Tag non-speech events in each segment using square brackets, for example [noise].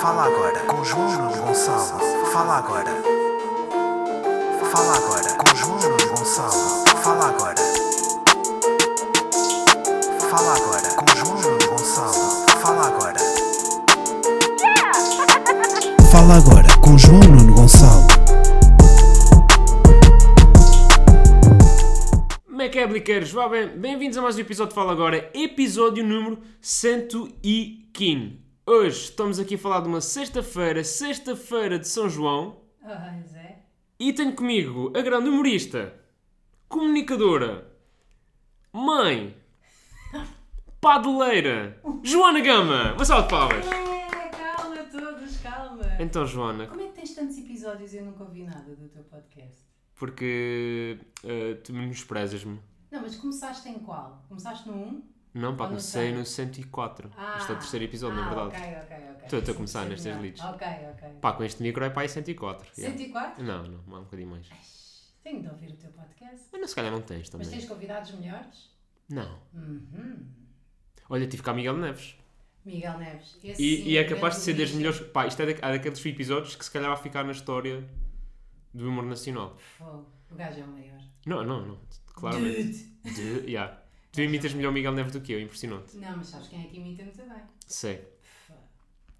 Fala agora com João Gonçalo. Fala agora. Fala agora com João Gonçalo. Fala agora. Fala agora com João Gonçalo. Fala agora. Fala agora com João Nuno Gonçalo. Como é é? Vá bem, bem-vindos a mais um episódio de Fala Agora, episódio número 115. Hoje estamos aqui a falar de uma sexta-feira, sexta-feira de São João, Ah, Zé. e tenho comigo a grande humorista, comunicadora, mãe, padeleira, Joana Gama. Uma salva de palmas. É, calma todos, calma. Então, Joana, Como é que tens tantos episódios e eu nunca ouvi nada do teu podcast? porque eh, tu menosprezas-me. Não, mas começaste em qual? Começaste no 1? Não, pá, Ou comecei no 104. Ah, este é o terceiro episódio, ah, na verdade. ok, ok, ok. Estou- estou a começar nestes leads. Ok, ok. Pá, com este micro é pá, é 104. yeah. 104? Não, não, há um bocadinho mais. Tenho de ouvir o teu podcast. Mas não, se calhar não tens também. Mas tens convidados melhores? Não. Uhum. Olha, tive cá Miguel Neves. Miguel Neves. Esse E, sim, e é capaz de ser das melhores. Pá, isto é, da, é daqueles episódios que se calhar vai ficar na história do humor nacional. Fogo. O gajo é o maior. Não, não, não. Claramente. Dude. De, yeah. Tu imitas melhor o Miguel Neves do que eu, impressionante. Não, mas sabes quem é que imita muito bem? Sei.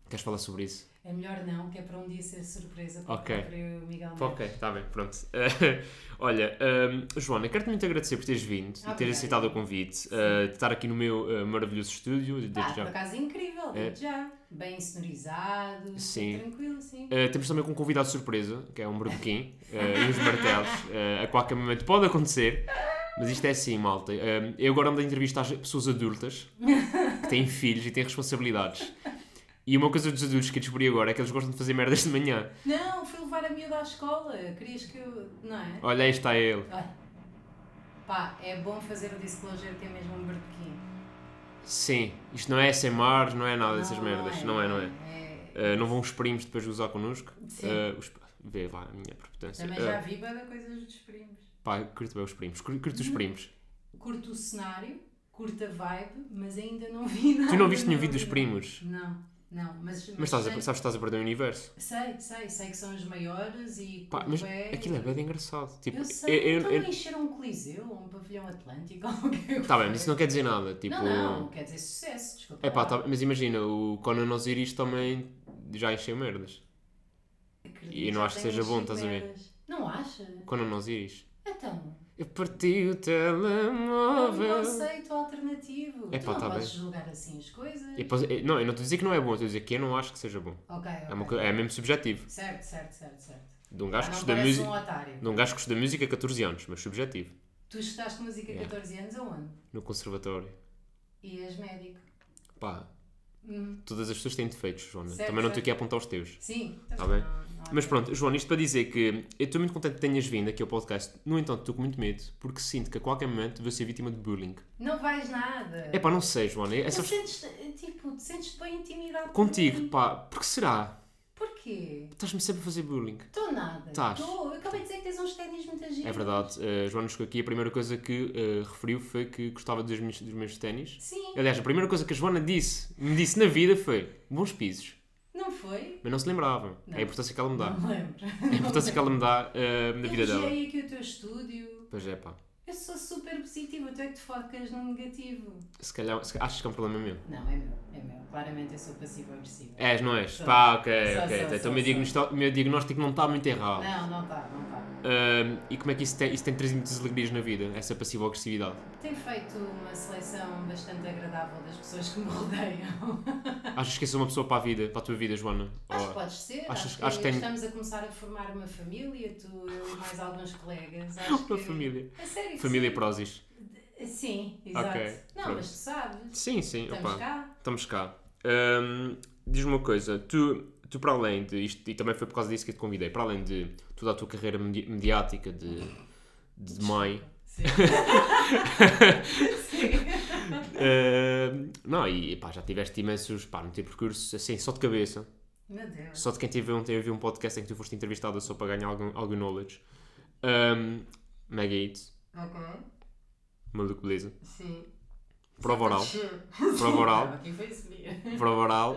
Queres falar sobre isso? É melhor não, que é para um dia ser surpresa para Ok. o Miguel Neves. Ok, está bem, pronto. [laughs] olha, hum, Joana, quero-te muito agradecer por teres vindo e teres aceitado o convite, uh, de estar aqui no meu uh, maravilhoso estúdio. Desde Ah, já. por acaso é incrível, É. digo já. Bem sonorizado, Sim. tranquilo, sim. Temos também com um convidado surpresa, que é um berbequim, e uns martelos. A qualquer momento pode acontecer, mas isto é assim, malta. Uh, eu agora ando a entrevistar as pessoas adultas que têm filhos e têm responsabilidades. E uma coisa dos adultos que eu descobri agora é que eles gostam de fazer merdas de manhã. Não, fui levar a miúda à escola. Querias que eu. Não é? Olha, aí está ele. Olha. Pá, é bom fazer o disclosure que é mesmo um berbequim. Sim, isto não é SMR, não é nada dessas merdas. Não é, não é. é. Uh, não vão os primos depois gozar connosco. Sim. Uh, os... Vê lá a minha prepotência. Também já Uh, vi para coisas dos primos. Pá, curto bem os primos. Cur- Curto os primos. Curto o cenário, curto a vibe, mas ainda não vi [laughs] nada. Tu não viste nenhum vídeo dos primos? Não, não. Mas, Mas estás a, sabes que estás a perder o universo. sei, sei, sei que são os maiores e. Pá, mas bué aquilo é bem engraçado. Tipo, Eu sei, eu- eu- então eu- encheram um coliseu, um pavilhão atlântico, [laughs] ou o que é que Tá bem, mas isso não quer dizer nada. Tipo, Não, não, quer dizer sucesso, desculpa. É pá, tá- mas imagina, o Conan Osiris também já encheu merdas. Acredito e não acho que seja bom, estás a ver? Não acha? Conan Osiris. Então, Eu parti o é um telemóvel. conceito alternativo. É tu pá, não tá podes bem. julgar assim as coisas. E depois- eh, não, eu não estou a dizer que não é bom, estou a dizer que eu não acho que seja bom. Ok, ok. É, uma co- é mesmo subjetivo. Certo, certo, certo, certo. De um Ah, gajo que não estuda parece música. um otário. De um gajo que estuda música há 14 anos, mas subjetivo. Tu estudaste música a Yeah. 14 anos aonde? No conservatório. E és médico. Pá, Hum, todas as pessoas têm defeitos, Joana. Certo, Também não estou certo. aqui a apontar os teus. Sim, Tá bem. Mas pronto, João, isto para dizer que eu estou muito contente que tenhas vindo aqui ao podcast. No entanto, estou com muito medo, porque sinto que a qualquer momento vou ser vítima de bullying. Não vais nada. É pá, não sei, João. É só sentes, tipo, te sentes bem intimidado contigo, pá. Porque será? Porquê? Estás-me sempre a fazer bullying. Estou nada. Tás. Estou. Eu acabei de dizer que tens uns ténis muito giros. É verdade, uh, Joana chegou aqui, a primeira coisa que uh, referiu foi que gostava dos meus, dos meus ténis. Sim. Aliás, a primeira coisa que a Joana disse, me disse na vida foi bons pisos. Foi? Mas não se lembrava. Não. É a importância que ela me dá. Não lembro. É a importância que ela me dá uh, na vida dela. Elogiei aqui o teu estúdio. Pois é, pá. Eu sou super positiva, tu é que te focas no negativo. Se calhar, se, achas que é um problema meu? Não, é meu, é meu. Claramente eu sou passivo-agressiva. És, não és? Sou. Pá, ok, Sou, ok. sou, então o meu, diagnóstico, o meu diagnóstico não está muito errado. Não, não está, não está. E como é que isso tem, isso tem trazido muitas alegrias na vida, essa passiva agressividade? Tenho feito uma seleção bastante agradável das pessoas que me rodeiam. [laughs] Achas que sou uma pessoa para a vida, para a tua vida, Joana? Acho Ou- que podes ser. achas- acho que, acho que estamos a começar a formar uma família, tu, eu e mais alguns colegas. Acho [laughs] Uma que... família. A sério que Família sim. Prozis. Sim, exato. Ok, Não, pronto. mas tu sabes. Sim, sim, Estamos opa. cá. Estamos cá. Um, Diz-me uma coisa, tu, tu para além de isto, e também foi por causa disso que eu te convidei, para além de toda a tua carreira medi- mediática de, de mãe, Sim. [laughs] sim. uh, não, e pá, já tiveste imensos, pá, no teu percurso, assim, só de cabeça, Meu Deus. só de quem teve um, teve um podcast em que tu foste entrevistada só para ganhar algum, algum knowledge. Um, Mega Eats, Ok. Maluco beleza, Sim. prova oral, [laughs] prova oral, [laughs] prova oral.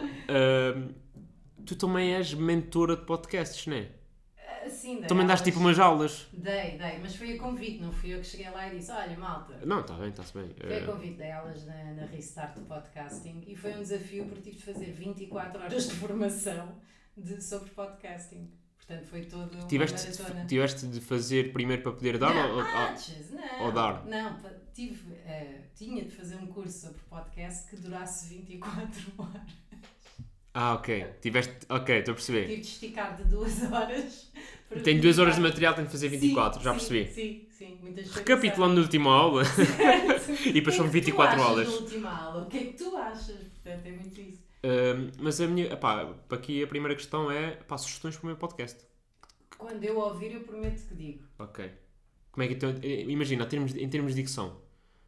Tu também és mentora de podcasts, não é? Ah, Sim, Também daste tipo umas aulas. Dei, dei, mas foi a convite, não fui eu que cheguei lá e disse: Olha, malta. Não, está bem, está-se bem. Foi a Eh, convite, dei aulas na, na Restart Podcasting e foi um desafio porque tive de fazer 24 horas de formação de, sobre podcasting. Portanto, foi todo uma tiveste, maratona. tiveste de fazer primeiro para poder dar não, ou, ou- antes, não. ou dar? Não, tive, eh, tinha de fazer um curso sobre podcast que durasse 24 [laughs] horas. Ah, ok. Tiveste. Ok, estou a perceber. Tive de esticar de 2 [laughs] horas. Tenho duas horas de 24. material, tenho de fazer 24, Sim, já sim, percebi. Sim, sim, muitas Recapitulando na última aula. [laughs] e depois são 24 aulas. Na última aula, o que é que tu achas? Portanto, é muito isso. Ahm, mas a minha. Para aqui a primeira questão é. Pá, sugestões para o meu podcast. Quando eu ouvir, eu prometo que digo. Ok. Como é que então. Imagina, em termos, de- em termos de dicção.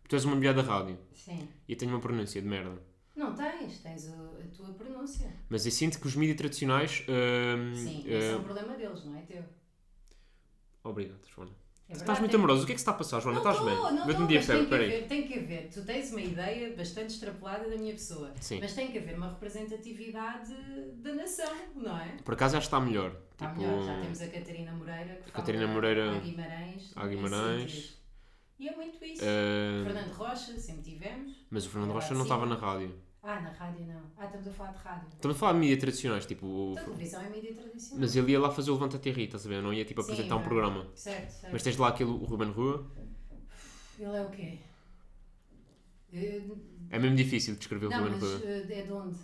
Tu és uma mulher da rádio Sim. e eu tenho uma pronúncia de merda. Não tens, tens o- a tua pronúncia. Mas eu sinto que os mídias tradicionais. ahm, Sim, ah, esse é um problema deles, não é teu. Obrigado, Joana. É estás muito tem- amoroso. O que é que se está a passar, Joana? Não Estás bem? estou, não Vê-te um dia tem que, peraí. haver, tem que haver. Tu tens uma ideia bastante extrapolada da minha pessoa. Sim. Mas tem que haver uma representatividade da nação, não é? Por acaso já está melhor. Está tipo, melhor, já temos a Catarina Moreira que fala Catarina Moreira- a Guimarães. a Guimarães. E é muito isso. ah, Fernando Rocha, sempre tivemos. mas o Fernando Rocha não estava na rádio. Ah, na rádio não. Ah, estamos a falar de rádio. Estamos a falar de mídias tradicionais, tipo. o- A televisão é mídia tradicional. Mas ele ia lá fazer o Levanta-te e Ri, estás a ver? Não ia tipo Sim, apresentar um programa. Certo, certo. Mas tens lá aquele o Ruben Rua. Ele é o quê? Eh, É mesmo difícil de descrever o Não, Ruben mas Rua. eh, é de onde?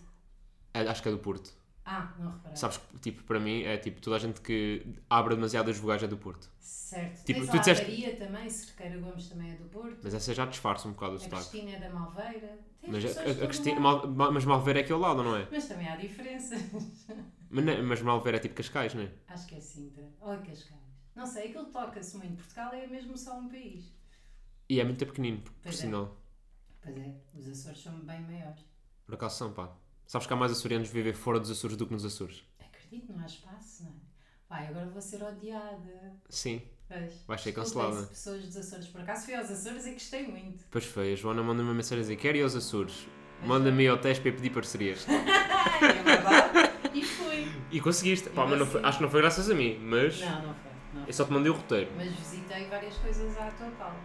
É, acho que é do Porto. Ah, não reparei. Sabes que, tipo, para mim é tipo toda a gente que abre demasiadas vogais é do Porto. Certo. Tipo, Tens tu lá disseste- a Maria também, Cerqueira Gomes também é do Porto. Mas essa já disfarça um bocado o A sotaque. Cristina é da Malveira. Tens Mas a, a Cristina. Mal- Ma- mas Malveira é aqui ao lado, não é? Mas também há diferença. [laughs] Mas, não- mas Malveira é tipo Cascais, não é? Acho que é Sintra. Ou é Cascais. Não sei, aquilo toca-se muito. Portugal é mesmo só um país. E é muito pequenino, por Pois é. sinal. Pois é, os Açores são bem maiores. Por acaso são, pá. Sabes que há mais açorianos viver fora dos Açores do que nos Açores? Acredito, não há espaço, não é? Pai, agora vou ser odiada. Sim. Pois. Vai ser cancelada. pessoas dos Açores. Por acaso fui aos Açores e gostei muito. Pois foi, a Joana manda-me uma mensagem a dizer: Quero ir aos Açores. Manda-me ao teste para pedir parcerias. [laughs] É verdade. e fui. E conseguiste. Pá, mas não foi- acho que não foi graças a mim, mas Não, não foi. Não eu só te mandei o roteiro. Mas visitei várias coisas à tua pala.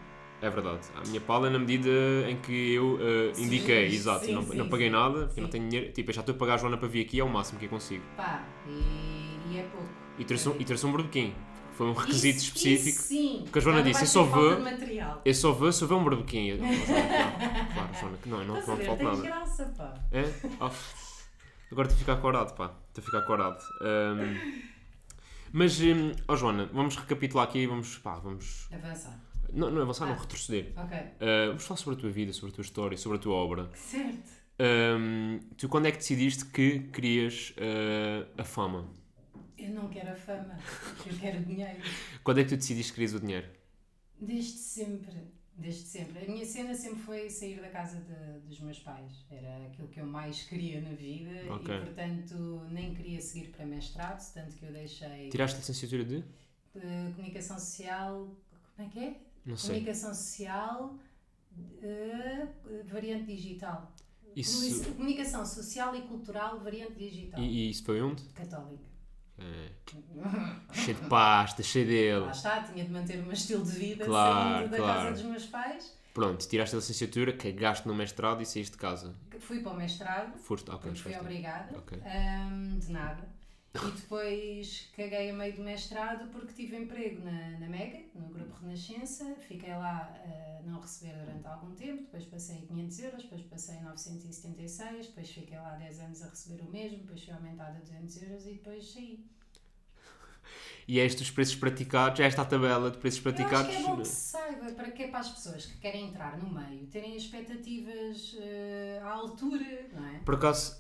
É verdade. A minha pala na medida em que eu Sim, indiquei, exato. sim, não, sim, não paguei sim. nada, porque eu não Sim. tenho dinheiro. Tipo, eu já estou a pagar a Joana para vir aqui, é o máximo que eu consigo. Pá, e, e é pouco. E trouxe um, e trouxe um barbequim. Foi um requisito Isso- específico. isso sim. Porque a Joana não disse, eu só vou-. Eu só vou se houver um não, claro, Joana, que não, não, não falta nada. graça, pá. É? Oh. Agora estou a ficar corado, pá. Estou a ficar corado. Ahm, mas, hum, ó Joana, vamos recapitular aqui, vamos, pá, vamos... Avançar. Não, não avançar, não Ah. retroceder. Ok. Ah, vamos falar sobre a tua vida, sobre a tua história, sobre a tua obra. Certo. Ahm, tu quando é que decidiste que querias ah, a fama? Eu não quero a fama. Eu quero dinheiro. Quando é que tu decidiste que querias o dinheiro? Desde sempre. Desde sempre. A minha cena sempre foi sair da casa de- dos meus pais. Era aquilo que eu mais queria na vida Ok. e, portanto, nem queria seguir para mestrado, tanto que eu deixei Tiraste a licenciatura de? eh, comunicação social. Como é que é? Não sei. Comunicação social, eh, variante digital. Isso... Comunicação social e cultural, variante digital. E, e isso foi onde? Católica. É, cheio de pasta, cheio dele. Lá está, tinha de manter o meu estilo de vida Claro, saindo da claro. casa dos meus pais. Pronto, tiraste a licenciatura, cagaste no mestrado e saíste de casa. Fui para o mestrado, Foste, ok, porque fui obrigada, Ok. ahm, de nada. E depois caguei a meio do mestrado porque tive emprego na, na Mega, no Grupo Renascença. Fiquei lá a não receber durante algum tempo, depois passei a 500 euros, depois passei a 976, depois fiquei lá 10 anos a receber o mesmo, depois fui aumentado a 200 euros e depois saí. E é estes os preços praticados, é esta a tabela de preços Eu acho praticados. que é bom que se saiba, para que é para as pessoas que querem entrar no meio terem expectativas eh, à altura, não é? Por acaso,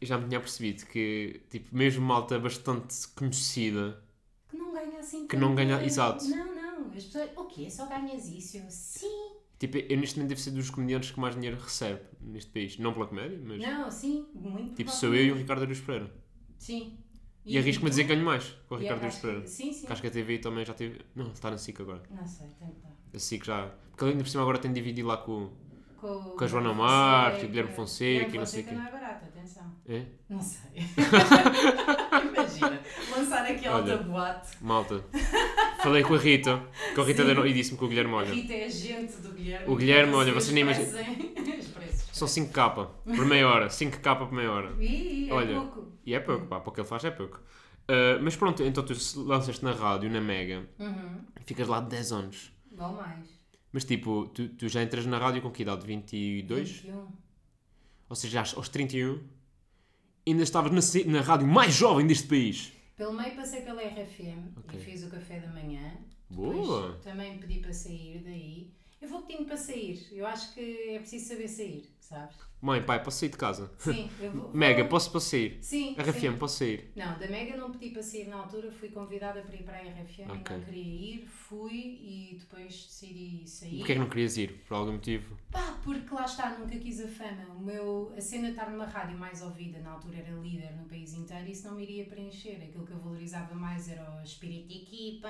eu já me tinha percebido que, tipo, mesmo malta bastante conhecida, Que não ganha assim Que não ganha- dinheiro. exato. Não, não. As pessoas, o quê? Só ganhas isso? Eu, sim. tipo, eu neste momento devo ser dos comediantes que mais dinheiro recebe neste país. Não pela comédia, mas Não, sim. Muito tipo, sou eu e o Ricardo Aruz Pereira. Sim. E, arrisco-me a dizer que ganho mais com o E Ricardo Aruz Pereira. Sim, sim. Que acho que a TV também já teve. Não, está na SIC agora. Não sei, tem que dar. A SIC já. Porque ainda por cima agora tem dividido lá com. Com, Com a Joana Marques, o Guilherme Fonseca. E não sei Fonseca quê. não é barato, atenção. É? Não sei. [laughs] Imagina, lançar aqui alta boate. Malta. Falei com a Rita, com a Rita da e disse-me que o Guilherme A olha. Rita é agente do Guilherme. O Guilherme, olha, Assim, você nem os [laughs] São 5k por meia hora. 5k por meia hora. Ih, é Olha. pouco. E é pouco, pá, para o que ele faz é pouco. Ah, mas pronto, então tu se lanças-te na rádio, na Mega, Uhum. ficas lá 10 anos. Ou mais. Mas tipo, tu, tu já entras na rádio com que idade? 22? 21. Ou seja, aos 31 ainda estavas na, na rádio mais jovem deste país. Pelo meio passei pela RFM Ok. e fiz o café da manhã. Boa! Depois também pedi para sair daí. Eu vou pedindo para sair. Eu acho que é preciso saber sair, sabes? Mãe, pai, posso sair de casa? Sim, eu vou. [laughs] Mega, posso, posso sair? Sim. RFM, sim. posso sair? Não, da Mega não pedi para sair na altura, fui convidada para ir para a RFM Ok. e não queria ir, fui e depois decidi sair. Porquê é que não querias ir? Por algum motivo? Pá, porque lá está, nunca quis a fama. O meu, a cena de estar numa rádio mais ouvida, na altura era líder no país inteiro, isso não me iria preencher. Aquilo que eu valorizava mais era o espírito de equipa,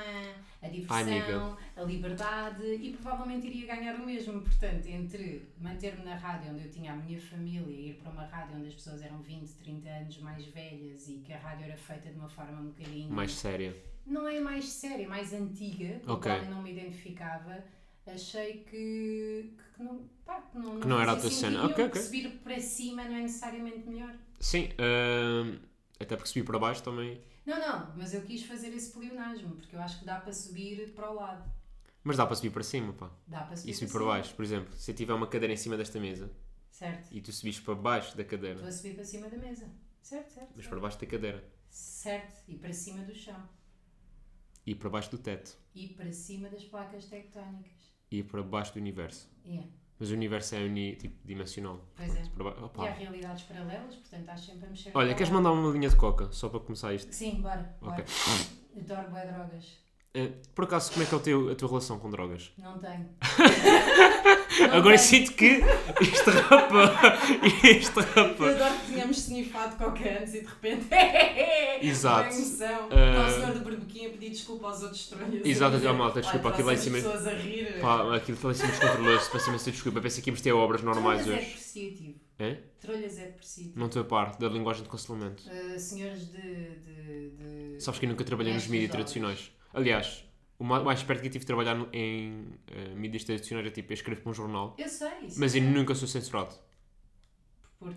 a diversão, a liberdade e provavelmente iria ganhar o mesmo. Portanto, entre manter-me na rádio onde eu tinha a minha família e ir para uma rádio onde as pessoas eram 20, 30 anos mais velhas e que a rádio era feita de uma forma um bocadinho Mais séria. não é mais séria, mais antiga, com Ok. a qual eu não me identificava, achei que, que não, pá, que não, Que não era a tua cena. nenhum, subir para cima não é necessariamente melhor. Sim, ah, até porque subir para baixo também. Não, não, mas eu quis fazer esse pleonasmo, porque eu acho que dá para subir para o lado. Mas dá para subir para cima, pá. Dá para subir E subir para para baixo. Por exemplo, se eu tiver uma cadeira em cima desta mesa Certo. e tu subires para baixo da cadeira, Estou a subir para cima da mesa. Certo, certo. mas certo. para baixo da cadeira Certo. E para cima do chão. e para baixo do teto E para cima das placas tectónicas. e para baixo do universo. Yeah. Mas o universo é uni, tipo. Pois é. Para ba- E Opa. há realidades paralelas, portanto estás sempre a mexer. Olha, para queres mandar uma linha de coca só para começar isto? Sim, bora. Ok. bora. Adoro bué drogas. Eh, por acaso, como é que é o teu, a tua relação com drogas? Não tenho. [laughs] Agora sinto que este rapaz. Este Eu rapaz. adoro que tínhamos snifado qualquer antes e de repente. [laughs] Exato. Uma emoção. Ah. O senhor do Berbequim a pedir desculpa aos outros estranhos. Exato, oh, malta, desculpa, "Olha, aquilo lá em cima- pessoas a rir. Pá, aquilo está assim descontrolou-se. Peço imensa desculpa. Pensei que íamos ter obras normais Trolhas é hoje. depreciativo. É? Trolhas é depreciativo. Não estou a par da linguagem de cancelamento. Ah, senhores de, de, de- Sabes que eu nunca trabalhei nos mídias de tradicionais. Aliás, o ma- mais perto que eu tive de trabalhar em eh, mídias tradicionais é tipo, eu escrevo para um jornal, Eu sei. isso mas eu é. nunca sou censurado. Por-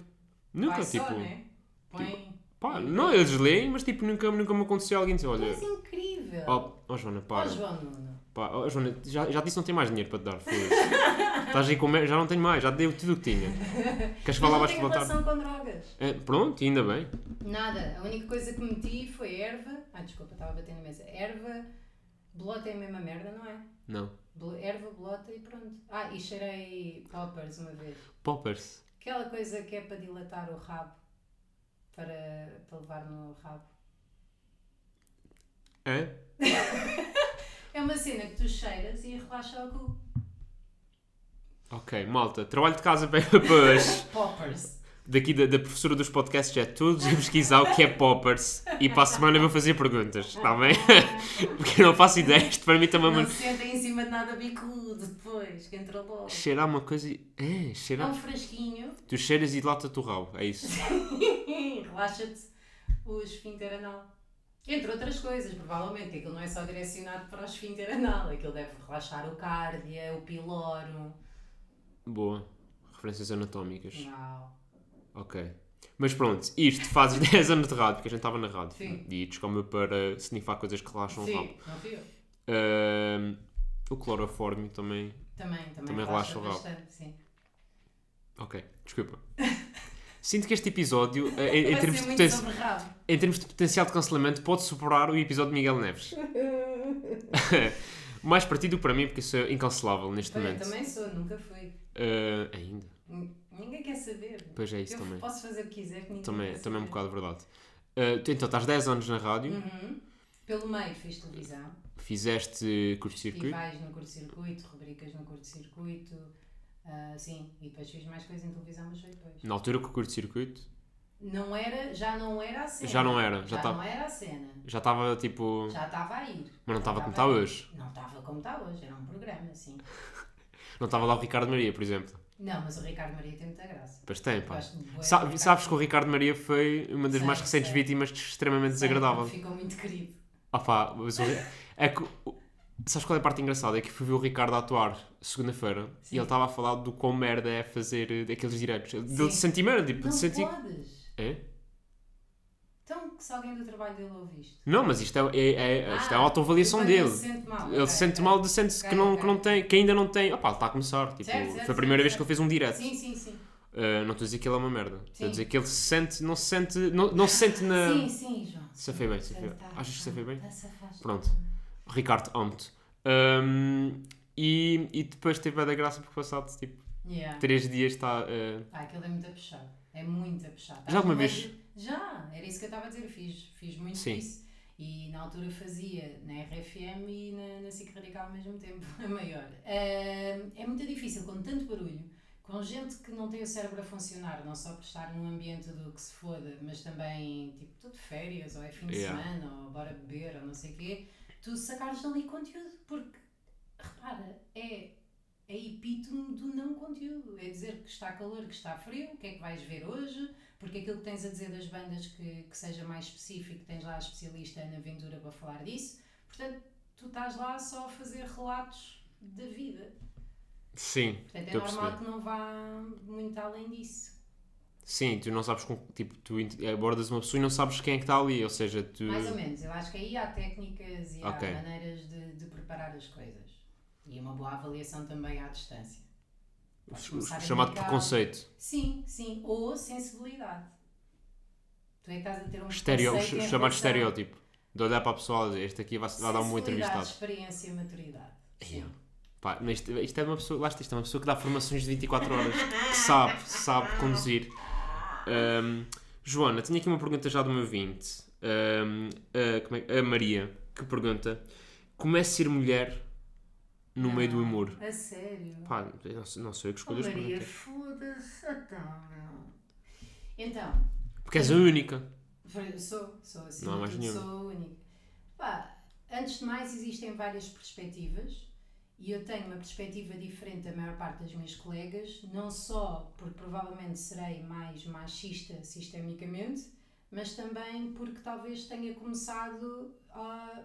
Nunca, vai tipo. Só, né? Põe. Pá, não, eles leem, mas tipo, nunca, nunca me aconteceu alguém dizer, olha. és incrível. Oh, oh Joana, Ó, para. João Nuno. Pá, oh, Joana, já, já disse que não tem mais dinheiro para te dar, foda-se. [laughs] Estás aí com. Já não tenho mais, já dei tudo o que tinha. Queres Mas falar mais para voltar? relação com drogas. É, pronto, ainda bem. Nada. A única coisa que meti foi erva. Ah, desculpa, estava a bater na mesa. Erva, bolota é a mesma merda, não é? Não. Erva, bolota e pronto. Ah, e cheirei poppers uma vez. Poppers. Aquela coisa que é para dilatar o rabo. Para, para levar no rabo. É? [laughs] É uma cena que tu cheiras e relaxa o cu. Ok, malta. Trabalho de casa para. [laughs] Poppers. Daqui da, da professora dos podcasts é todos a pesquisar o que é poppers e para a semana vou fazer perguntas, está bem? [laughs] Porque eu não faço ideia, isto para mim também é Não se sentem em cima de nada bicudo depois, que entra logo. Cheirar uma coisa e... É, É cheirar... um frasquinho. Tu cheiras e dilata-te o rabo, é isso. [laughs] Relaxa-te o esfíncter anal. Entre outras coisas, provavelmente, aquilo não é só direcionado para o esfíncter anal, aquilo deve relaxar o cárdia, o piloro. Boa. Referências anatómicas. Não. Ok. Mas pronto, isto fazes [laughs] 10 anos de rádio, porque a gente estava na rádio. Sim. E descobre para snifar coisas que relaxam o rabo. Sim, não fui eu. Ahm, o cloroforme também. Também, também, Também relaxa, o rabo. bastante, sim. Ok, desculpa. [laughs] Sinto que este episódio, eh, em, em Vai termos ser de muito poten- sobre rabo. em termos de potencial de cancelamento, pode superar o episódio de Miguel Neves. [laughs] Mais partido para mim, porque sou incancelável neste Olha, momento. também sou, nunca fui. Ah, ainda. N- Ninguém quer saber. Pois é, isso eu também. posso fazer o que quiser que ninguém Também, quer também é um bocado verdade. Ah, tu, então, estás 10 anos na rádio, Uhum. Pelo meio fiz televisão. fizeste curto-circuito. Festivais no curto-circuito, rubricas no curto-circuito. ah, sim, e depois fiz mais coisas em televisão, mas foi depois. Na altura que o curto-circuito Não era, já não era a cena. Já não era, já já tá- não era a cena. já estava tipo. Já estava a ir. Mas não estava como está hoje. Não estava como está hoje, era um programa, sim. [laughs] Não estava lá o Ricardo Maria, por exemplo. Não, mas o Ricardo Maria tem muita graça. Pois tem, pá. Sa- Ricardo sabes que o Ricardo Maria foi uma das Sei, mais recentes sei. vítimas de extremamente Sei, desagradável. Ficou muito querido. Ah pá, mas o- é que. Sabes qual é a parte engraçada? É que fui ver o Ricardo atuar segunda-feira e ele estava a falar do quão merda é fazer eh, aqueles direitos. Dele de sentir merda, tipo, Não de sentir. podes. É? Então, que se alguém do trabalho dele ouviste. Não, mas isto é, é, é- isto é a Ah, autoavaliação dele. Ele se sente mal. Ele ok, se sente ok. mal de sente Ok, que, não, que não tem, que ainda não tem. Opá, ele está a começar. Tipo, Certo, certo, foi a primeira certo, vez que ele fez um direto. Sim, sim, sim. Uh, não estou a dizer que ele é uma merda. Estou a Sim. dizer que ele se sente, não se sente, não, não se sente na. Sim, sim, João. Safei bem, Sim, safei bem. tá, Achas que tá, safei bem? tá. Pronto. Ricardo, amo-te. Um, e, e depois teve a da graça porque passado tipo Yeah. 3 dias está. uh, Ah, aquilo é muito a puxar. É muito a puxar. Já alguma vez? Já, era isso que eu estava a dizer. Fiz, fiz muito Sim. isso. E na altura fazia na RFM e na, na SIC Radical ao mesmo tempo, [laughs] a maior. Ah, é muito difícil com tanto barulho, com gente que não tem o cérebro a funcionar, não só por estar num ambiente do que se foda, mas também tipo, de férias, ou é fim de Yeah. semana, ou bora beber, ou não sei o quê, tu sacares dali conteúdo, porque repara, é é epítome do não conteúdo. É dizer que está calor, que está frio, o que é que vais ver hoje, porque aquilo que tens a dizer das bandas que, que seja mais específico, tens lá a especialista Ana Ventura para falar disso. Portanto, tu estás lá só a fazer relatos da vida. Sim, Portanto, é normal que não vá muito além disso. Sim, tu não sabes com. Tipo, tu abordas uma pessoa e não sabes quem é que está ali. Ou seja, tu. Mais ou menos. Eu acho que aí há técnicas e Ok. há maneiras de, de preparar as coisas. E uma boa avaliação também à distância. Podes o- o começar a chamado preconceito. Sim, sim. Ou sensibilidade. Tu é que estás a ter um Estereo, preconceito chamado estereótipo. De olhar para a pessoa e dizer, este aqui vai, vai dar um bom entrevistado. experiência, maturidade. Sim. Pá, mas isto, isto é uma pessoa, lá está, isto é uma pessoa que dá formações de 24 horas, que sabe, sabe conduzir. Ahm, Joana, tenho aqui uma pergunta já do meu 20. a, como é- a Maria, que pergunta: Como é ser mulher no meio do humor? A sério? Pá, não, não eu que Oh, escolho as Maria, foda-se. Então, meu. Então, Porque és a única. Sou, sou assim, Não há mais nenhuma. sou única. Pá, antes de mais, existem várias perspectivas e eu tenho uma perspectiva diferente da maior parte das minhas colegas, não só porque provavelmente serei mais machista sistemicamente, mas também porque talvez tenha começado ah,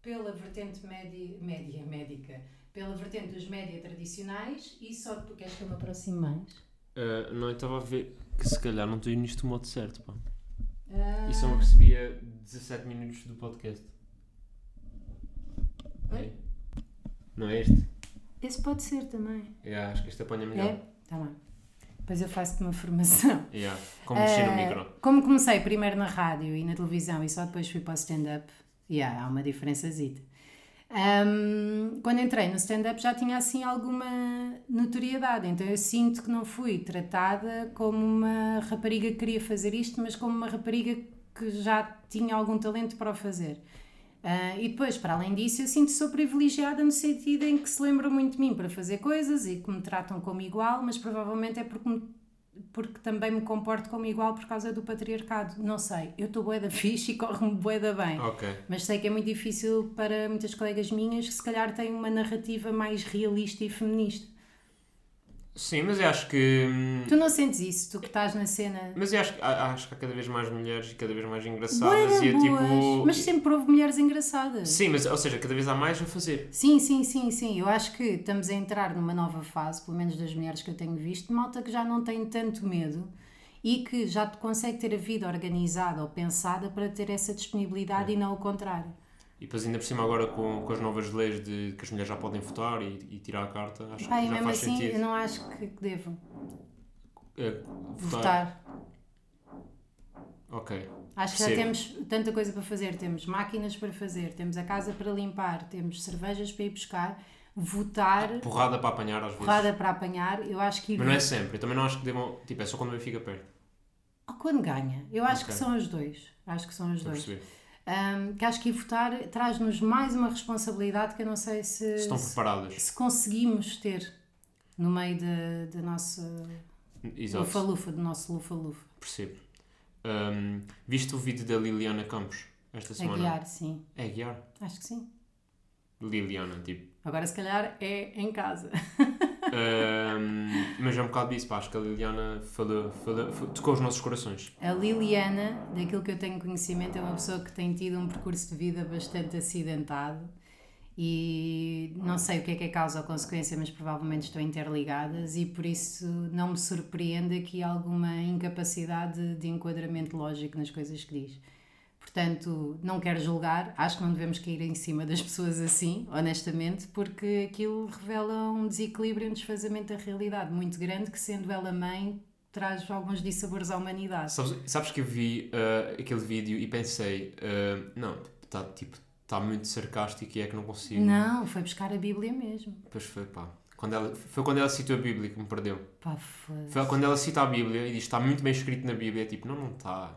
pela vertente média, média, médica, pela vertente dos média tradicionais e só porque queres que eu me aproxime mais? Ah, não, eu estava a ver que se calhar não estou nisto do modo certo. Pá. Ah, Isso é uma que recebia 17 minutos do podcast. Oi? Não é este? Esse pode ser também. Yeah, acho que este apanha melhor. É? Tá bem. Depois eu faço-te uma formação. [laughs] Yeah. Como mexer no Eh, micro. Como comecei primeiro na rádio e na televisão e só depois fui para o stand-up, yeah, há uma diferençazita. Ahm, quando entrei no stand-up já tinha assim alguma notoriedade, então eu sinto que não fui tratada como uma rapariga que queria fazer isto, mas como uma rapariga que já tinha algum talento para o fazer. Ah, e depois, para além disso, eu sinto sou privilegiada no sentido em que se lembram muito de mim para fazer coisas e que me tratam como igual, mas provavelmente é porque, me- porque também me comporto como igual por causa do patriarcado. Não sei, eu estou bué da [laughs] fixe e corro-me bué da bem. Ok. Mas sei que é muito difícil para muitas colegas minhas que se calhar têm uma narrativa mais realista e feminista. Sim, mas eu acho que. hum, Tu não sentes isso, tu que estás na cena. Mas eu acho, acho que há cada vez mais mulheres e cada vez mais engraçadas. da E é boas, tipo. Mas sempre houve mulheres engraçadas. Sim, mas ou seja, cada vez há mais a fazer. Sim, sim, sim, sim. Eu acho que estamos a entrar numa nova fase, pelo menos das mulheres que eu tenho visto, malta que já não tem tanto medo e que já consegue ter a vida organizada ou pensada para ter essa disponibilidade e não o contrário. E depois, ainda por cima, agora com, com as novas leis de que as mulheres já podem votar e, e tirar a carta, acho Pá, que já mesmo faz assim, sentido. eu não acho que, devam É, votar. Ok. Acho que já Percebo. temos tanta coisa para fazer. Temos máquinas para fazer, temos a casa para limpar, temos cervejas para ir buscar, votar, Porrada para apanhar às vezes. porrada para apanhar. Eu acho que ir Mas não é sempre. Eu também não acho que devam. Tipo, é só quando o Benfica perde. Ou quando ganha. Eu acho Ok. que são os dois. Acho que são os Estou a dois. perceber. Um, que acho que ir votar traz-nos mais uma responsabilidade que eu não sei se, Se estão se, preparadas. se conseguimos ter no meio da nossa lufa-lufa, do nosso lufa-lufa. Percebo. Hum, viste o vídeo da Liliana Campos esta semana? guiar, sim. É guiar? Acho que sim. Liliana, tipo. Agora, se calhar, é em casa. [laughs] Ahm, mas é um bocado disso, pá. Acho que a Liliana falou- falou- tocou os nossos corações. A Liliana, daquilo que eu tenho conhecimento, é uma pessoa que tem tido um percurso de vida bastante acidentado e não sei o que é que é causa ou consequência, mas provavelmente estão interligadas e por isso não me surpreende aqui alguma incapacidade de enquadramento lógico nas coisas que diz. Portanto, não quero julgar, acho que não devemos cair em cima das pessoas assim, honestamente, porque aquilo revela um desequilíbrio, um desfazamento da realidade muito grande que, sendo ela mãe, traz alguns dissabores à humanidade. Sabes, sabes que eu vi ah, aquele vídeo e pensei, ah, não, está tipo, tá muito sarcástico e é que não consigo. Não, foi buscar a Bíblia mesmo. Depois foi, pá. Quando ela, foi quando ela citou a Bíblia que me perdeu. Pá, foda-se. Foi quando ela cita a Bíblia e diz está muito bem escrito na Bíblia. É tipo, não, não está.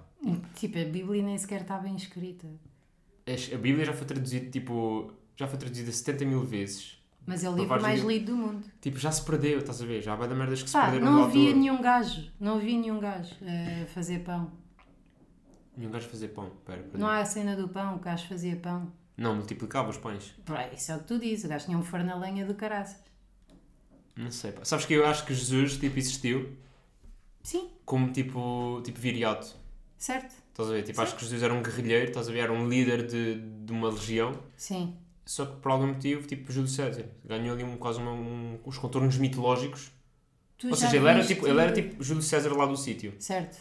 Tipo, a Bíblia nem sequer está bem escrita. A Bíblia já foi traduzida, tipo, já foi traduzida 70 mil vezes. Mas é o livro mais livros. lido do mundo. Tipo, já se perdeu, estás a ver? Já vai da merdas que se Pá, perderam não havia nenhum gajo, não havia nenhum gajo a fazer pão. Nenhum gajo fazer pão. Pera, perdi. Não há a cena do pão, o gajo fazia pão. Não, multiplicava os pães. Pá, Isso é o que tu dizes, o gajo tinha um forno a lenha do caraças. Não sei, pá. Sabes que eu acho que Jesus, tipo, existiu Sim, como, tipo, tipo viriato. Certo? Estás a ver? Tipo, acho que Jesus era um guerrilheiro, estás a ver? Era um líder de, de uma legião. Sim. Só que por algum motivo, tipo, Júlio César ganhou ali um, quase uma, um, os contornos mitológicos. Tu Ou seja, ele era, tipo, ele era tipo Júlio César lá do sítio. Certo.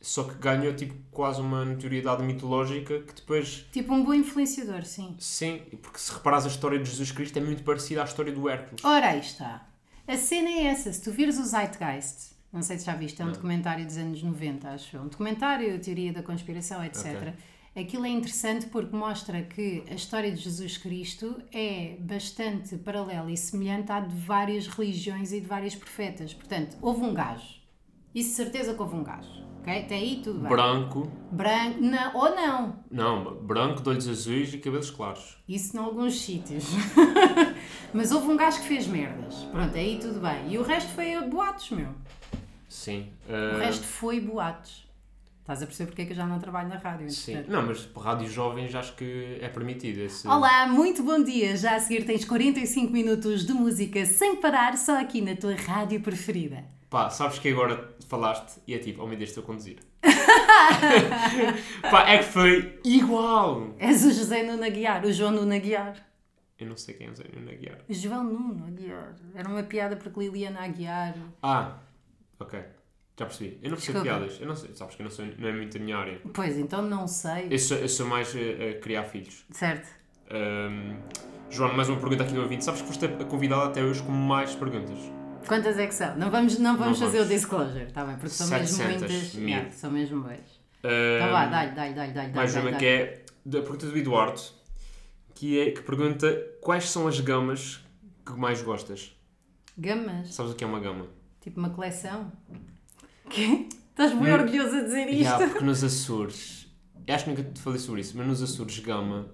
Só que ganhou tipo quase uma notoriedade mitológica que depois. Tipo um bom influenciador, sim. Sim, porque se reparares a história de Jesus Cristo é muito parecida à história do Hércules. Ora, aí está. A cena é essa. Se tu vires o Zeitgeist, não sei se já viste, é um documentário dos anos 90, acho. Um documentário, teoria da conspiração, etc. Ok. Aquilo é interessante porque mostra que a história de Jesus Cristo é bastante paralela e semelhante à de várias religiões e de vários profetas. Portanto, houve um gajo. Isso certeza que houve um gajo. Ok? Até aí tudo bem. Branco, Branco. Não, ou não. não, branco, de olhos azuis e cabelos claros. Isso em alguns sítios. [laughs] Mas houve um gajo que fez merdas. Pronto, aí tudo bem. E o resto foi boatos, meu. Sim. O ah, resto foi boatos. Estás a perceber porque é que eu já não trabalho na rádio, Sim. entretanto. Não, mas para rádios jovens acho que é permitido esse. Olá, muito bom dia. Já a seguir tens 45 minutos de música sem parar, só aqui na tua rádio preferida. Pá, sabes que agora falaste e é tipo, oh meu Deus, estou a conduzir. [laughs] Pá, é que foi igual. És o José Nuno Aguiar, o João Nuno Aguiar. Eu não sei quem é o Zé Nuno Aguiar. João Nuno Aguiar. Era uma piada porque Liliana Aguiar. Ah, ok. Já percebi. Eu não percebo Desculpa. piadas. Eu não sei, sabes que eu não, sou, não é muito a minha área. Pois, então não sei. Eu sou, eu sou mais a, a criar filhos. Certo. Ahm, João, mais uma pergunta aqui do ouvinte. Sabes que foste a convidada até hoje com mais perguntas? Quantas é que são? Não vamos, não vamos Não fazer vamos. o disclosure, está bem? Porque são mesmo 700 muitas. mil. Yeah, são mesmo boas. Então vá, dá-lhe, dá-lhe, dá-lhe, dá-lhe. mais dá-lhe, uma dá-lhe. que é da pergunta do Eduardo, que, é, que pergunta quais são as gamas que mais gostas? Gamas? Sabes o que é uma gama? Tipo uma coleção? Quê? Estás bem Hum. orgulhoso a dizer isto? Yeah, porque nos Açores, eu acho que nunca te falei sobre isso, mas nos Açores gama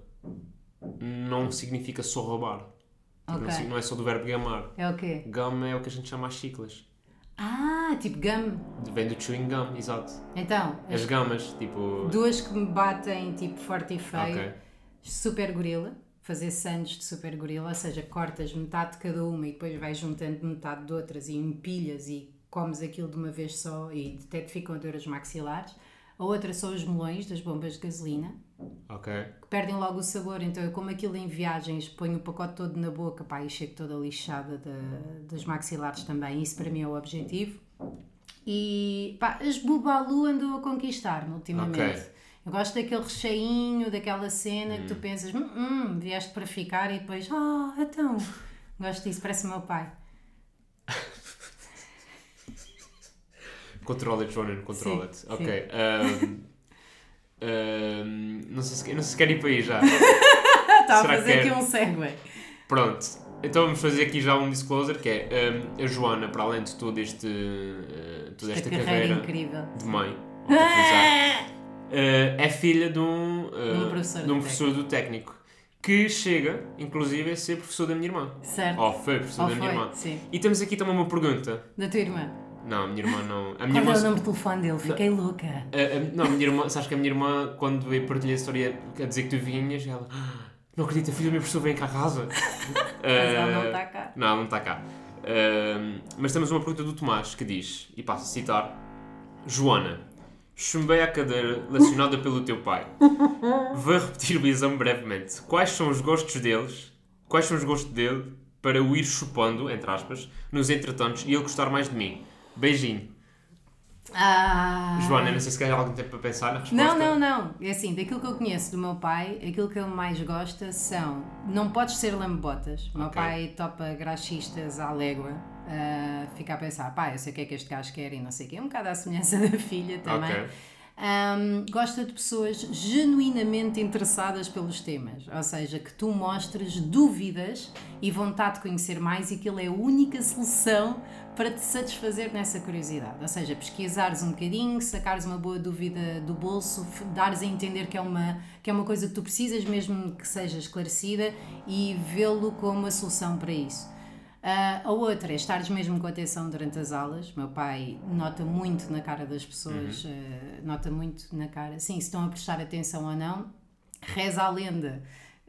não significa só roubar. Tipo, não Ok. sig- Não é só do verbo gamar. É o quê? Gama é o que a gente chama as chiclas. Ah, tipo gum. Vem do chewing gum, exato. Então, As as gamas, tipo. duas que me batem tipo forte e feio. Ok. Super gorila. Fazer sandes de super gorila, ou seja, cortas metade de cada uma e depois vais juntando metade de outras e empilhas e comes aquilo de uma vez só e até te ficam a dor os maxilares. A outra são os melões das bombas de gasolina, Ok. que perdem logo o sabor. Então eu como aquilo em viagens, ponho o pacote todo na boca pá, e chego toda lixada da- dos maxilares também. Isso para mim é o objetivo. E pá, as Bubalu andou a conquistar-me ultimamente. Ok. Eu gosto daquele recheinho, daquela cena que tu pensas, hum, hum, vieste para ficar e depois, ah, então. Gosto disso, parece o meu pai. Controla-te, Joana, controla-te. Sim, Ok. sim. ahm, ahm, não, sei se, não sei se quer ir para aí já. [laughs] Está a fazer aqui um segue. Pronto. Então vamos fazer aqui já um disclosure que é ahm, a Joana, para além de todo este, eh, toda esta, Esta carreira carreira de mãe, [laughs] é filha de um, eh, um professor de um do professor do técnico que chega, inclusive, a ser professor da minha irmã. Certo. Ou foi professor Ou da minha foi, irmã. sim. E temos aqui também uma pergunta. Da tua irmã. Não, a minha irmã não. A Qual minha é irmã. o nome de telefone dele? Fiquei louca. A- a- não, a minha irmã, sabes que a minha irmã, quando eu partilhei a história a dizer que tu vinhas, ela. "Ah, Não acredito, a filha do meu professor vem cá a casa. [laughs] Mas ela não está cá. Não, ela não está cá. Ahm, mas temos uma pergunta do Tomás que diz, e passo a citar: Joana, chumbei à cadeira lecionada pelo teu pai. Vou repetir o exame brevemente. Quais são os gostos deles? Quais são os gostos dele para o ir chupando, entre aspas, nos entretantos e ele gostar mais de mim? Beijinho. Ah. Joana, não sei se quer algum tempo para pensar na resposta. Não, não, não. É assim, daquilo que eu conheço do meu pai, aquilo que ele mais gosta são. Não podes ser lambotas. O meu Ok. pai topa graxistas à légua. Ah, fica a pensar, pá, eu sei o que é que este gajo quer e não sei o quê. Um bocado à semelhança [laughs] da filha também. Ok. Ahm, gosta de pessoas genuinamente interessadas pelos temas, ou seja, que tu mostres dúvidas e vontade de conhecer mais e que ele é a única solução para te satisfazer nessa curiosidade. Ou seja, pesquisares um bocadinho, sacares uma boa dúvida do bolso, dares a entender que é uma, que é uma coisa que tu precisas, mesmo que seja esclarecida, e vê-lo como a solução para isso. Ah, a outra é estares mesmo com atenção durante as aulas. Meu pai nota muito na cara das pessoas, ah, nota muito na cara, sim, se estão a prestar atenção ou não. Reza a lenda,